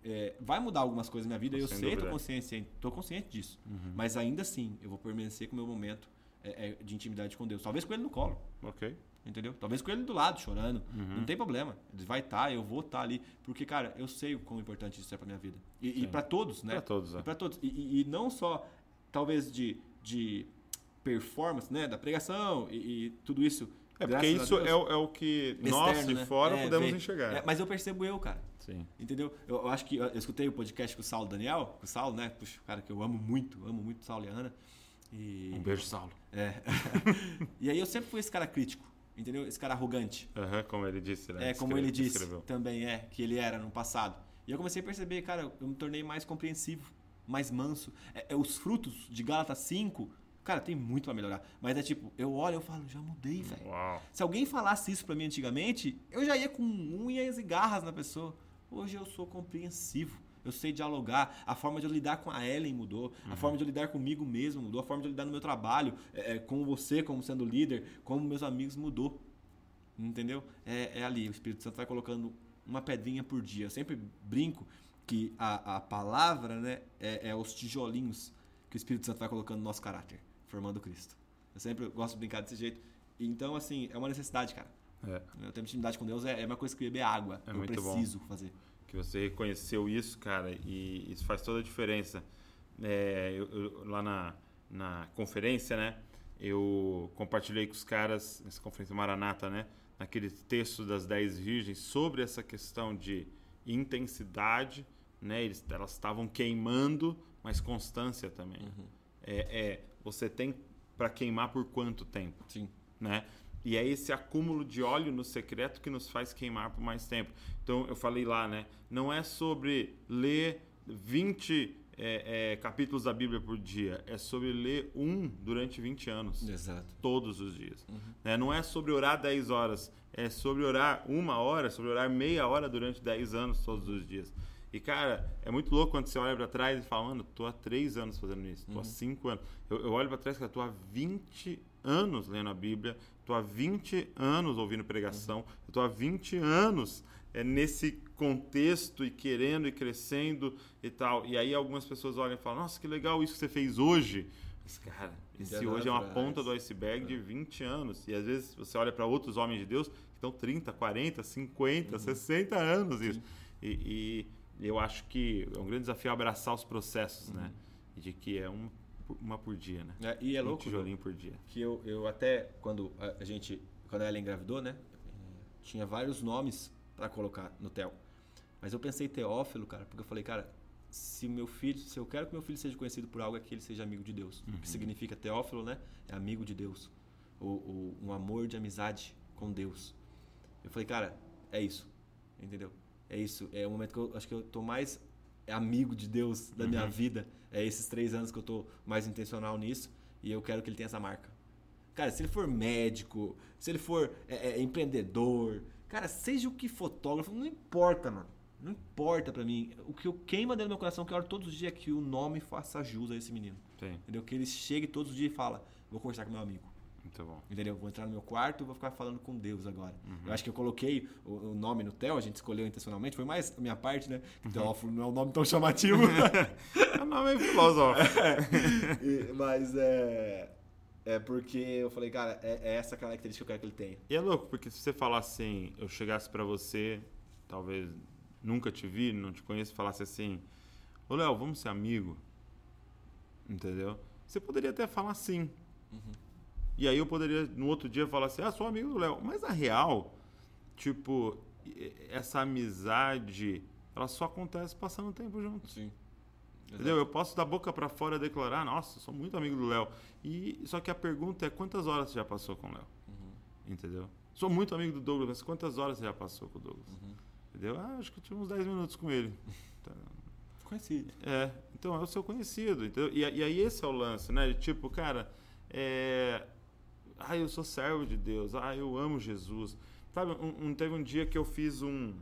é, vai mudar algumas coisas na vida, eu sei, tô consciente, tô consciente disso. Mas ainda assim, eu vou permanecer com o meu momento é, é, de intimidade com Deus. Talvez com ele no colo. Ok. Entendeu? Talvez com ele do lado, chorando. Uhum. Não tem problema. Ele vai estar, eu vou estar ali. Porque, cara, eu sei o quão importante isso é pra minha vida. E, e para todos, né? Pra todos, é. E pra todos. E, e- e não só, talvez, de, de performance, né? Da pregação e, e tudo isso. É porque isso é, o- é o que nós de né? fora É, podemos vê. enxergar. É, mas eu percebo eu, cara. Sim. Entendeu? Eu, eu acho que eu escutei o podcast com o Saulo Daniel, com o Saulo, né? Puxa, cara que eu amo muito, amo muito o Saulo e a Ana. E, Um beijo, Saulo. É. e aí eu sempre fui esse cara crítico, entendeu? Esse cara arrogante. Aham, como ele disse, né? É, como Escreve- ele disse escreveu. também é, que ele era no passado. E eu comecei a perceber, cara, eu me tornei mais compreensivo, mais manso. É, é, os frutos de Gálatas 5, cara, tem muito pra melhorar. Mas é tipo, eu olho e falo, já mudei, velho. Se alguém falasse isso pra mim antigamente, eu já ia com unhas e garras na pessoa. Hoje eu sou compreensivo. Eu sei dialogar. A forma de eu lidar com a Ellen mudou. A forma de eu lidar comigo mesmo mudou. A forma de eu lidar no meu trabalho, é, é, com você como sendo líder, como meus amigos mudou. Entendeu? É, é ali. O Espírito Santo vai colocando uma pedrinha por dia. Eu sempre brinco que a, a palavra né, é, é os tijolinhos que o Espírito Santo vai colocando no nosso caráter, formando Cristo. Eu sempre gosto de brincar desse jeito. Então, assim, é uma necessidade, cara. É, Eu tenho intimidade com Deus é, é uma coisa que beber água. É eu muito bom. preciso fazer. que você reconheceu isso, cara, e isso faz toda a diferença. É, eu- eu- lá na, na conferência, né? Eu compartilhei com os caras, nessa conferência Maranata, né? Naquele texto das 10 virgens, sobre essa questão de intensidade, né? Eles, elas estavam queimando, mas constância também. É, é, você tem para queimar por quanto tempo? Sim. né? E é esse acúmulo de óleo no secreto que nos faz queimar por mais tempo. Então, eu falei lá, né? Não é sobre ler 20 é, é, capítulos da Bíblia por dia. É sobre ler um durante 20 anos. Exato. Todos os dias. Né? Não é sobre orar 10 horas. É sobre orar uma hora, sobre orar meia hora durante 10 anos todos os dias. E, cara, é muito louco quando você olha pra trás e fala, mano, tô há 3 anos fazendo isso, tô há 5 anos. Eu, eu olho pra trás, cara, tô há 20 anos lendo a Bíblia, tô há 20 anos ouvindo pregação, eu tô há 20 anos é, nesse contexto e querendo e crescendo e tal. E aí algumas pessoas olham e falam, nossa, que legal isso que você fez hoje. Mas, cara, esse Dia hoje é uma ponta do iceberg de 20 anos. E às vezes você olha para outros homens de Deus que estão 30, 40, 50, 60 anos isso. E, e eu acho que é um grande desafio abraçar os processos, né? E de que é um, uma por dia, né? É, e é um louco tijolinho por dia. que eu, eu até, quando a, gente, quando ela engravidou, né? eh, Tinha vários nomes pra colocar no Theo. Mas eu pensei Teófilo, cara, porque eu falei, cara, se meu filho, se eu quero que meu filho seja conhecido por algo, é que ele seja amigo de Deus. O que significa Teófilo, né? É amigo de Deus. Ou, ou um amor de amizade com Deus. Eu falei, cara, é isso. Entendeu? É isso. É o momento que eu acho que eu tô mais amigo de Deus da minha vida. É esses três anos que eu tô mais intencional nisso. E eu quero que ele tenha essa marca. Cara, se ele for médico, se ele for é, é, empreendedor, cara, seja o que fotógrafo, não importa, mano. Não importa pra mim. O que eu queima dentro do meu coração, que eu oro todos os dias, é que o nome faça jus a esse menino. Sim. Entendeu? Que ele chegue todos os dias e fala, vou conversar com meu amigo. Muito bom. Entendeu? Vou entrar no meu quarto e vou ficar falando com Deus agora. Eu acho que eu coloquei o, o nome no Theo, a gente escolheu intencionalmente, foi mais a minha parte, né? Que Teófilo não é um nome tão chamativo. É um nome filosófico. E- mas é. É porque eu falei, cara, é, é essa característica que eu quero que ele tenha. E é louco, porque se você falar assim, eu chegasse pra você, talvez nunca te vi, não te conheço, falasse assim, ô Léo, vamos ser amigo. Entendeu? Você poderia até falar sim. E aí eu poderia, no outro dia, falar assim, ah, sou amigo do Léo. Mas a real, tipo, essa amizade, ela só acontece passando tempo junto. Sim. Entendeu? Eu posso da boca pra fora declarar, nossa, sou muito amigo do Léo. E só que a pergunta é quantas horas você já passou com o Léo? Entendeu? Sou muito amigo do Douglas, mas quantas horas você já passou com o Douglas? Entendeu? Ah, acho que eu tive uns 10 minutos com ele. Tá. Conhecido. É, então é o seu conhecido. Entendeu? E, e aí esse é o lance, né? Tipo, cara, é. Ah, eu sou servo de Deus. Ah, eu amo Jesus. Sabe, um, um- teve um dia que eu fiz um.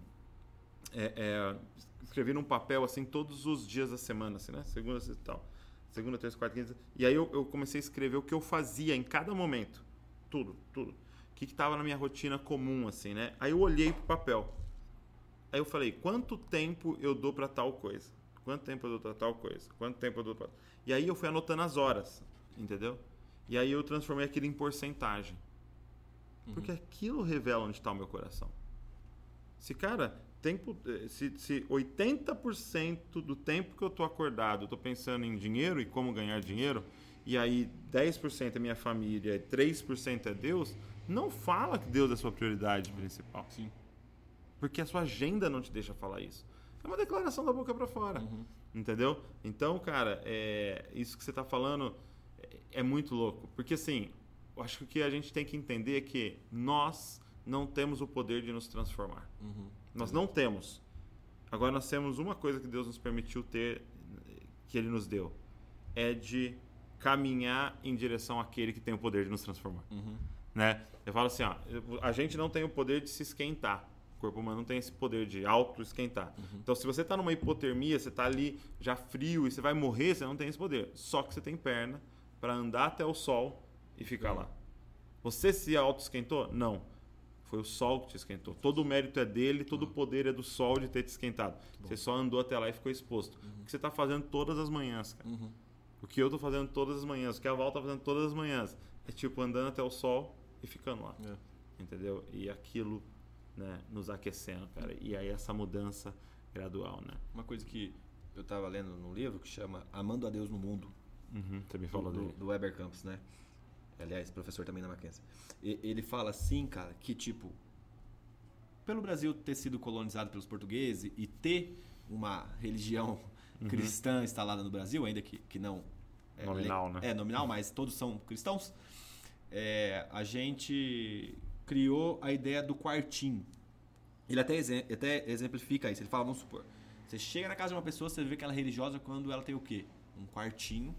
é, é, escrevi num papel assim todos os dias da semana, assim, né? Segunda, sexta e tal. Segunda, terça, quarta, quinta. E aí eu, eu comecei a escrever o que eu fazia em cada momento. Tudo, tudo. O que, que tava na minha rotina comum, assim, né? Aí eu olhei pro papel. Aí eu falei, quanto tempo eu dou pra tal coisa? Quanto tempo eu dou pra tal coisa? Quanto tempo eu dou pra... E aí eu fui anotando as horas, entendeu? E aí eu transformei aquilo em porcentagem. Porque aquilo revela onde está o meu coração. Se, cara, tempo, eh, se, se 80% do tempo que eu tô acordado, eu tô pensando em dinheiro e como ganhar dinheiro, e aí 10% é minha família, 3% é Deus, não fala que Deus é a sua prioridade principal. Sim. Porque a sua agenda não te deixa falar isso. É uma declaração da boca para fora. Entendeu? Então, cara, é, isso que você tá falando é, muito louco. Porque, assim, eu acho que o que a gente tem que entender é que nós não temos o poder de nos transformar. Nós não temos. Agora, nós temos uma coisa que Deus nos permitiu ter, que Ele nos deu: é de caminhar em direção àquele que tem o poder de nos transformar né? Eu falo assim, ó, a gente não tem o poder de se esquentar. O corpo humano não tem esse poder de auto-esquentar. Então, se você está numa hipotermia, você está ali já frio e você vai morrer, você não tem esse poder. Só que você tem perna para andar até o sol e ficar lá. Você se auto-esquentou? Não. Foi o sol que te esquentou. Todo o mérito é dele, todo o poder é do sol de ter te esquentado. Você só andou até lá e ficou exposto. O que você está fazendo todas as manhãs, cara. O que eu tô fazendo todas as manhãs, o que a Val tá fazendo todas as manhãs, é tipo andando até o sol e ficando lá. Entendeu? E aquilo, né, nos aquecendo, cara. E aí essa mudança gradual, né? Uma coisa que eu tava lendo num livro que chama Amando a Deus no Mundo, Uhum, você me do, falou do, dele. do Weber Campos, né? Aliás, professor também na Mackenzie. E- Ele fala assim, cara, que tipo, pelo Brasil ter sido colonizado pelos portugueses e ter uma religião Uhum. cristã instalada no Brasil, ainda que, que não... é Nominal, le- né? É, nominal, mas todos são cristãos. É, a gente criou a ideia do quartinho. Ele até, exe- até exemplifica isso. Ele fala, vamos supor, você chega na casa de uma pessoa, você vê que ela é religiosa quando ela tem o quê? Um quartinho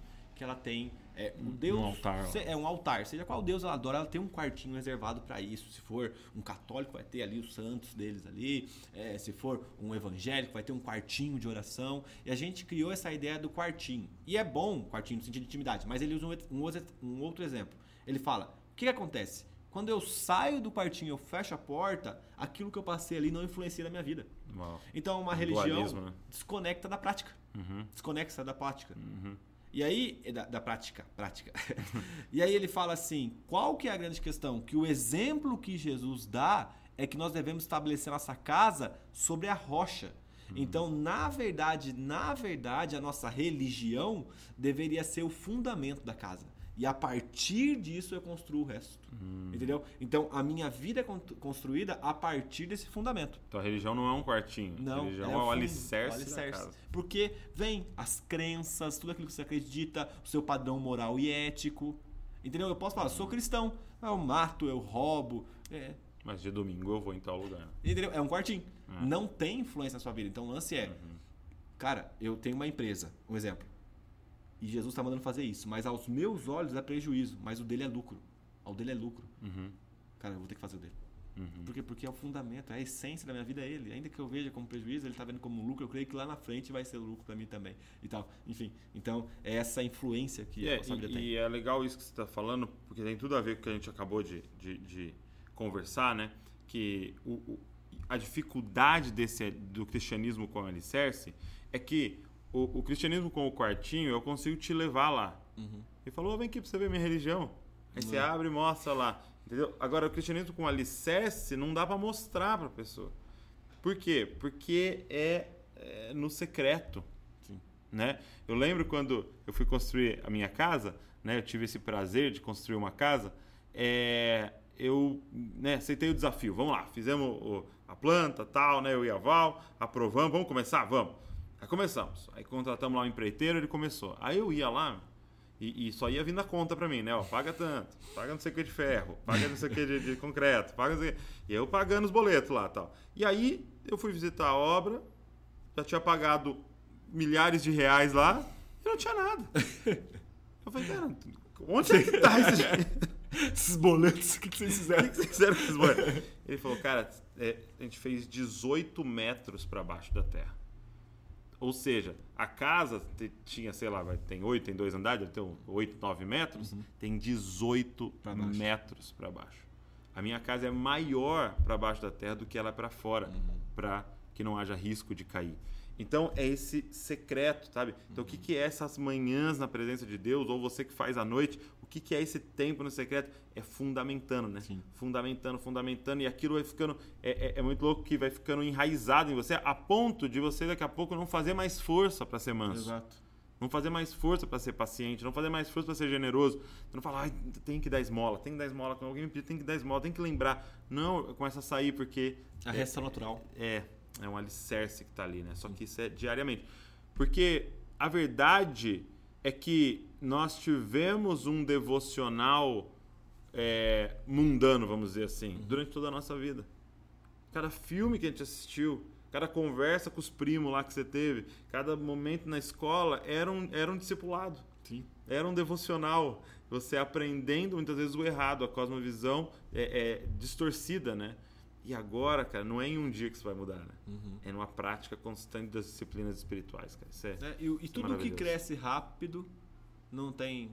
que ela tem é, o Deus altar, ó. se- é um altar, seja qual Deus ela adora, ela tem um quartinho reservado para isso. Se for um católico, vai ter ali os santos deles ali. É, se for um evangélico, vai ter um quartinho de oração. E a gente criou essa ideia do quartinho. E é bom o quartinho no sentido de intimidade, mas ele usa um, um outro- um outro exemplo. Ele fala: o que, que acontece? Quando eu saio do quartinho, eu fecho a porta, aquilo que eu passei ali não influencia na minha vida. Uau. Então, uma Um religião né? desconecta da prática. Uhum. Desconecta da prática. Uhum. E aí, é da, da prática, prática. e aí ele fala assim: qual que é a grande questão? Que o exemplo que Jesus dá é que nós devemos estabelecer nossa casa sobre a rocha. Então, na verdade, na verdade, a nossa religião deveria ser o fundamento da casa. E a partir disso eu construo o resto. Entendeu? Então, a minha vida é con- construída a partir desse fundamento. Então a religião não é um quartinho. Não, a religião é, o o alicerce, o alicerce. Porque vem as crenças, tudo aquilo que você acredita, o seu padrão moral e ético. Entendeu? Eu posso falar, sou cristão, eu mato, eu roubo. É, Mas de domingo eu vou em tal lugar. entendeu? É um quartinho. É. Não tem influência na sua vida. Então o lance é, Uhum. cara, eu tenho uma empresa, um exemplo. E Jesus está mandando fazer isso, mas aos meus olhos é prejuízo, mas o dele é lucro. Ao dele é lucro. Uhum. Cara, eu vou ter que fazer o dele. Uhum. Por quê? Porque é o fundamento, é a essência da minha vida é ele. Ainda que eu veja como prejuízo, ele está vendo como lucro, eu creio que lá na frente vai ser lucro para mim também. E tal. Enfim, então é essa influência que é, a nossa vida e, tem. E é legal isso que você está falando, porque tem tudo a ver com o que a gente acabou de, de, de conversar, né? Que o, o, a dificuldade desse, do cristianismo com o alicerce é que o, o cristianismo com o quartinho, eu consigo te levar lá. Uhum. Ele falou, vem aqui para você ver minha religião. Aí você uhum. abre e mostra lá. Entendeu? Agora, o cristianismo com alicerce não dá para mostrar para a pessoa. Por quê? Porque é, é no secreto. Sim. Né? Eu lembro quando eu fui construir a minha casa, né? eu tive esse prazer de construir uma casa, é, eu né, aceitei o desafio. Vamos lá, fizemos o, a planta, tal, né? eu e a Val, aprovamos, vamos começar? Vamos. Aí começamos. Aí contratamos lá um empreiteiro, ele começou. Aí eu ia lá, e, e, só ia vindo a conta para mim, né? Ó, paga tanto, paga não sei o que de ferro, paga não sei o que de, de concreto, paga não sei o que. E eu pagando os boletos lá tal. E aí eu fui visitar a obra, já tinha pagado milhares de reais lá e não tinha nada. Eu falei, cara, onde é que tá esse esses boletos? O que, que vocês fizeram? O que, vocês fizeram com esses boletos? Ele falou, cara, é, a gente fez 18 metros para baixo da terra. Ou seja, a casa tinha, sei lá, tem 8, tem dois andares, ter 8, 9 metros, uhum. tem 18 pra metros para baixo. A minha casa é maior para baixo da terra do que ela é para fora, uhum. para que não haja risco de cair. Então é esse secreto, sabe? Então uhum. o que, que é essas manhãs na presença de Deus, ou você que faz à noite, que, que é esse tempo no secreto? É fundamentando, né? Sim. Fundamentando, fundamentando, e aquilo vai ficando. É, é, é, muito louco que vai ficando enraizado em você, a ponto de você daqui a pouco não fazer mais força para ser manso. Exato. Não fazer mais força para ser paciente, não fazer mais força para ser generoso. Você não falar, ah, tem que dar esmola, tem que dar esmola. Quando alguém me pedir, tem que dar esmola, tem que lembrar. Não, começa a sair porque. A é, reação natural. É, é um alicerce que está ali, né? Só que isso é diariamente. Porque a verdade é que nós tivemos um devocional é, mundano, vamos dizer assim, uhum. durante toda a nossa vida. Cada filme que a gente assistiu, cada conversa com os primos lá que você teve, cada momento na escola era um, era um discipulado. Sim. Era um devocional. Você aprendendo muitas vezes o errado, a cosmovisão é, é distorcida, né? E agora, cara, não é em um dia que isso vai mudar, né? Uhum. É numa prática constante das disciplinas espirituais, cara. Isso é, é e, e tudo que cresce rápido não tem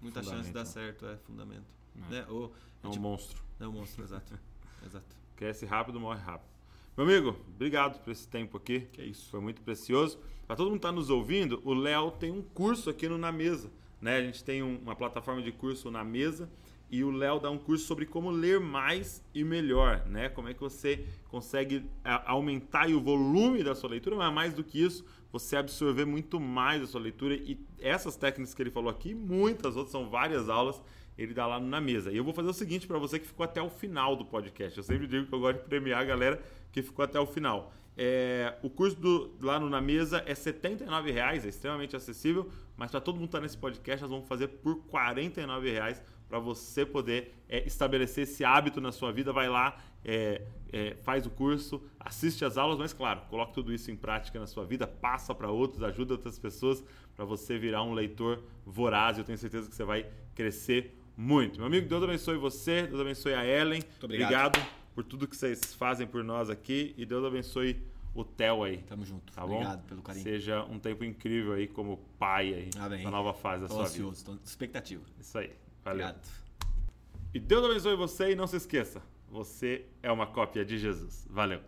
muita chance de dar certo, é fundamento. É, né? Ou, é um tipo, monstro. É um monstro, exato. exato. Cresce rápido, morre rápido. Meu amigo, obrigado por esse tempo aqui. Que é isso. Foi muito precioso. Para todo mundo que está nos ouvindo, o Léo tem um curso aqui no Na Mesa. Né? A gente tem um, uma plataforma de curso na mesa e o Léo dá um curso sobre como ler mais e melhor, né? Como é que você consegue aumentar o volume da sua leitura, mas mais do que isso, você absorver muito mais a sua leitura e essas técnicas que ele falou aqui, muitas outras, são várias aulas, ele dá lá na mesa. E eu vou fazer o seguinte para você que ficou até o final do podcast. Eu sempre digo que eu gosto de premiar a galera que ficou até o final. É, o curso do, lá no Na Mesa é R$ reais, é extremamente acessível, mas para todo mundo estar tá nesse podcast, nós vamos fazer por R$ reais para você poder é, estabelecer esse hábito na sua vida. Vai lá, é, é, faz o curso, assiste as aulas, mas claro, coloque tudo isso em prática na sua vida, passa para outros, ajuda outras pessoas para você virar um leitor voraz. Eu tenho certeza que você vai crescer muito. Meu amigo, Deus abençoe você, Deus abençoe a Ellen. Muito obrigado. obrigado por tudo que vocês fazem por nós aqui e Deus abençoe o Theo aí. Tamo junto. Tá Obrigado bom? pelo carinho. Seja um tempo incrível aí como pai aí ah, na nova fase da tô sua ansioso, vida. Tô expectativa. Isso aí. Valeu. Obrigado. E Deus abençoe você e não se esqueça, você é uma cópia de Jesus. Valeu.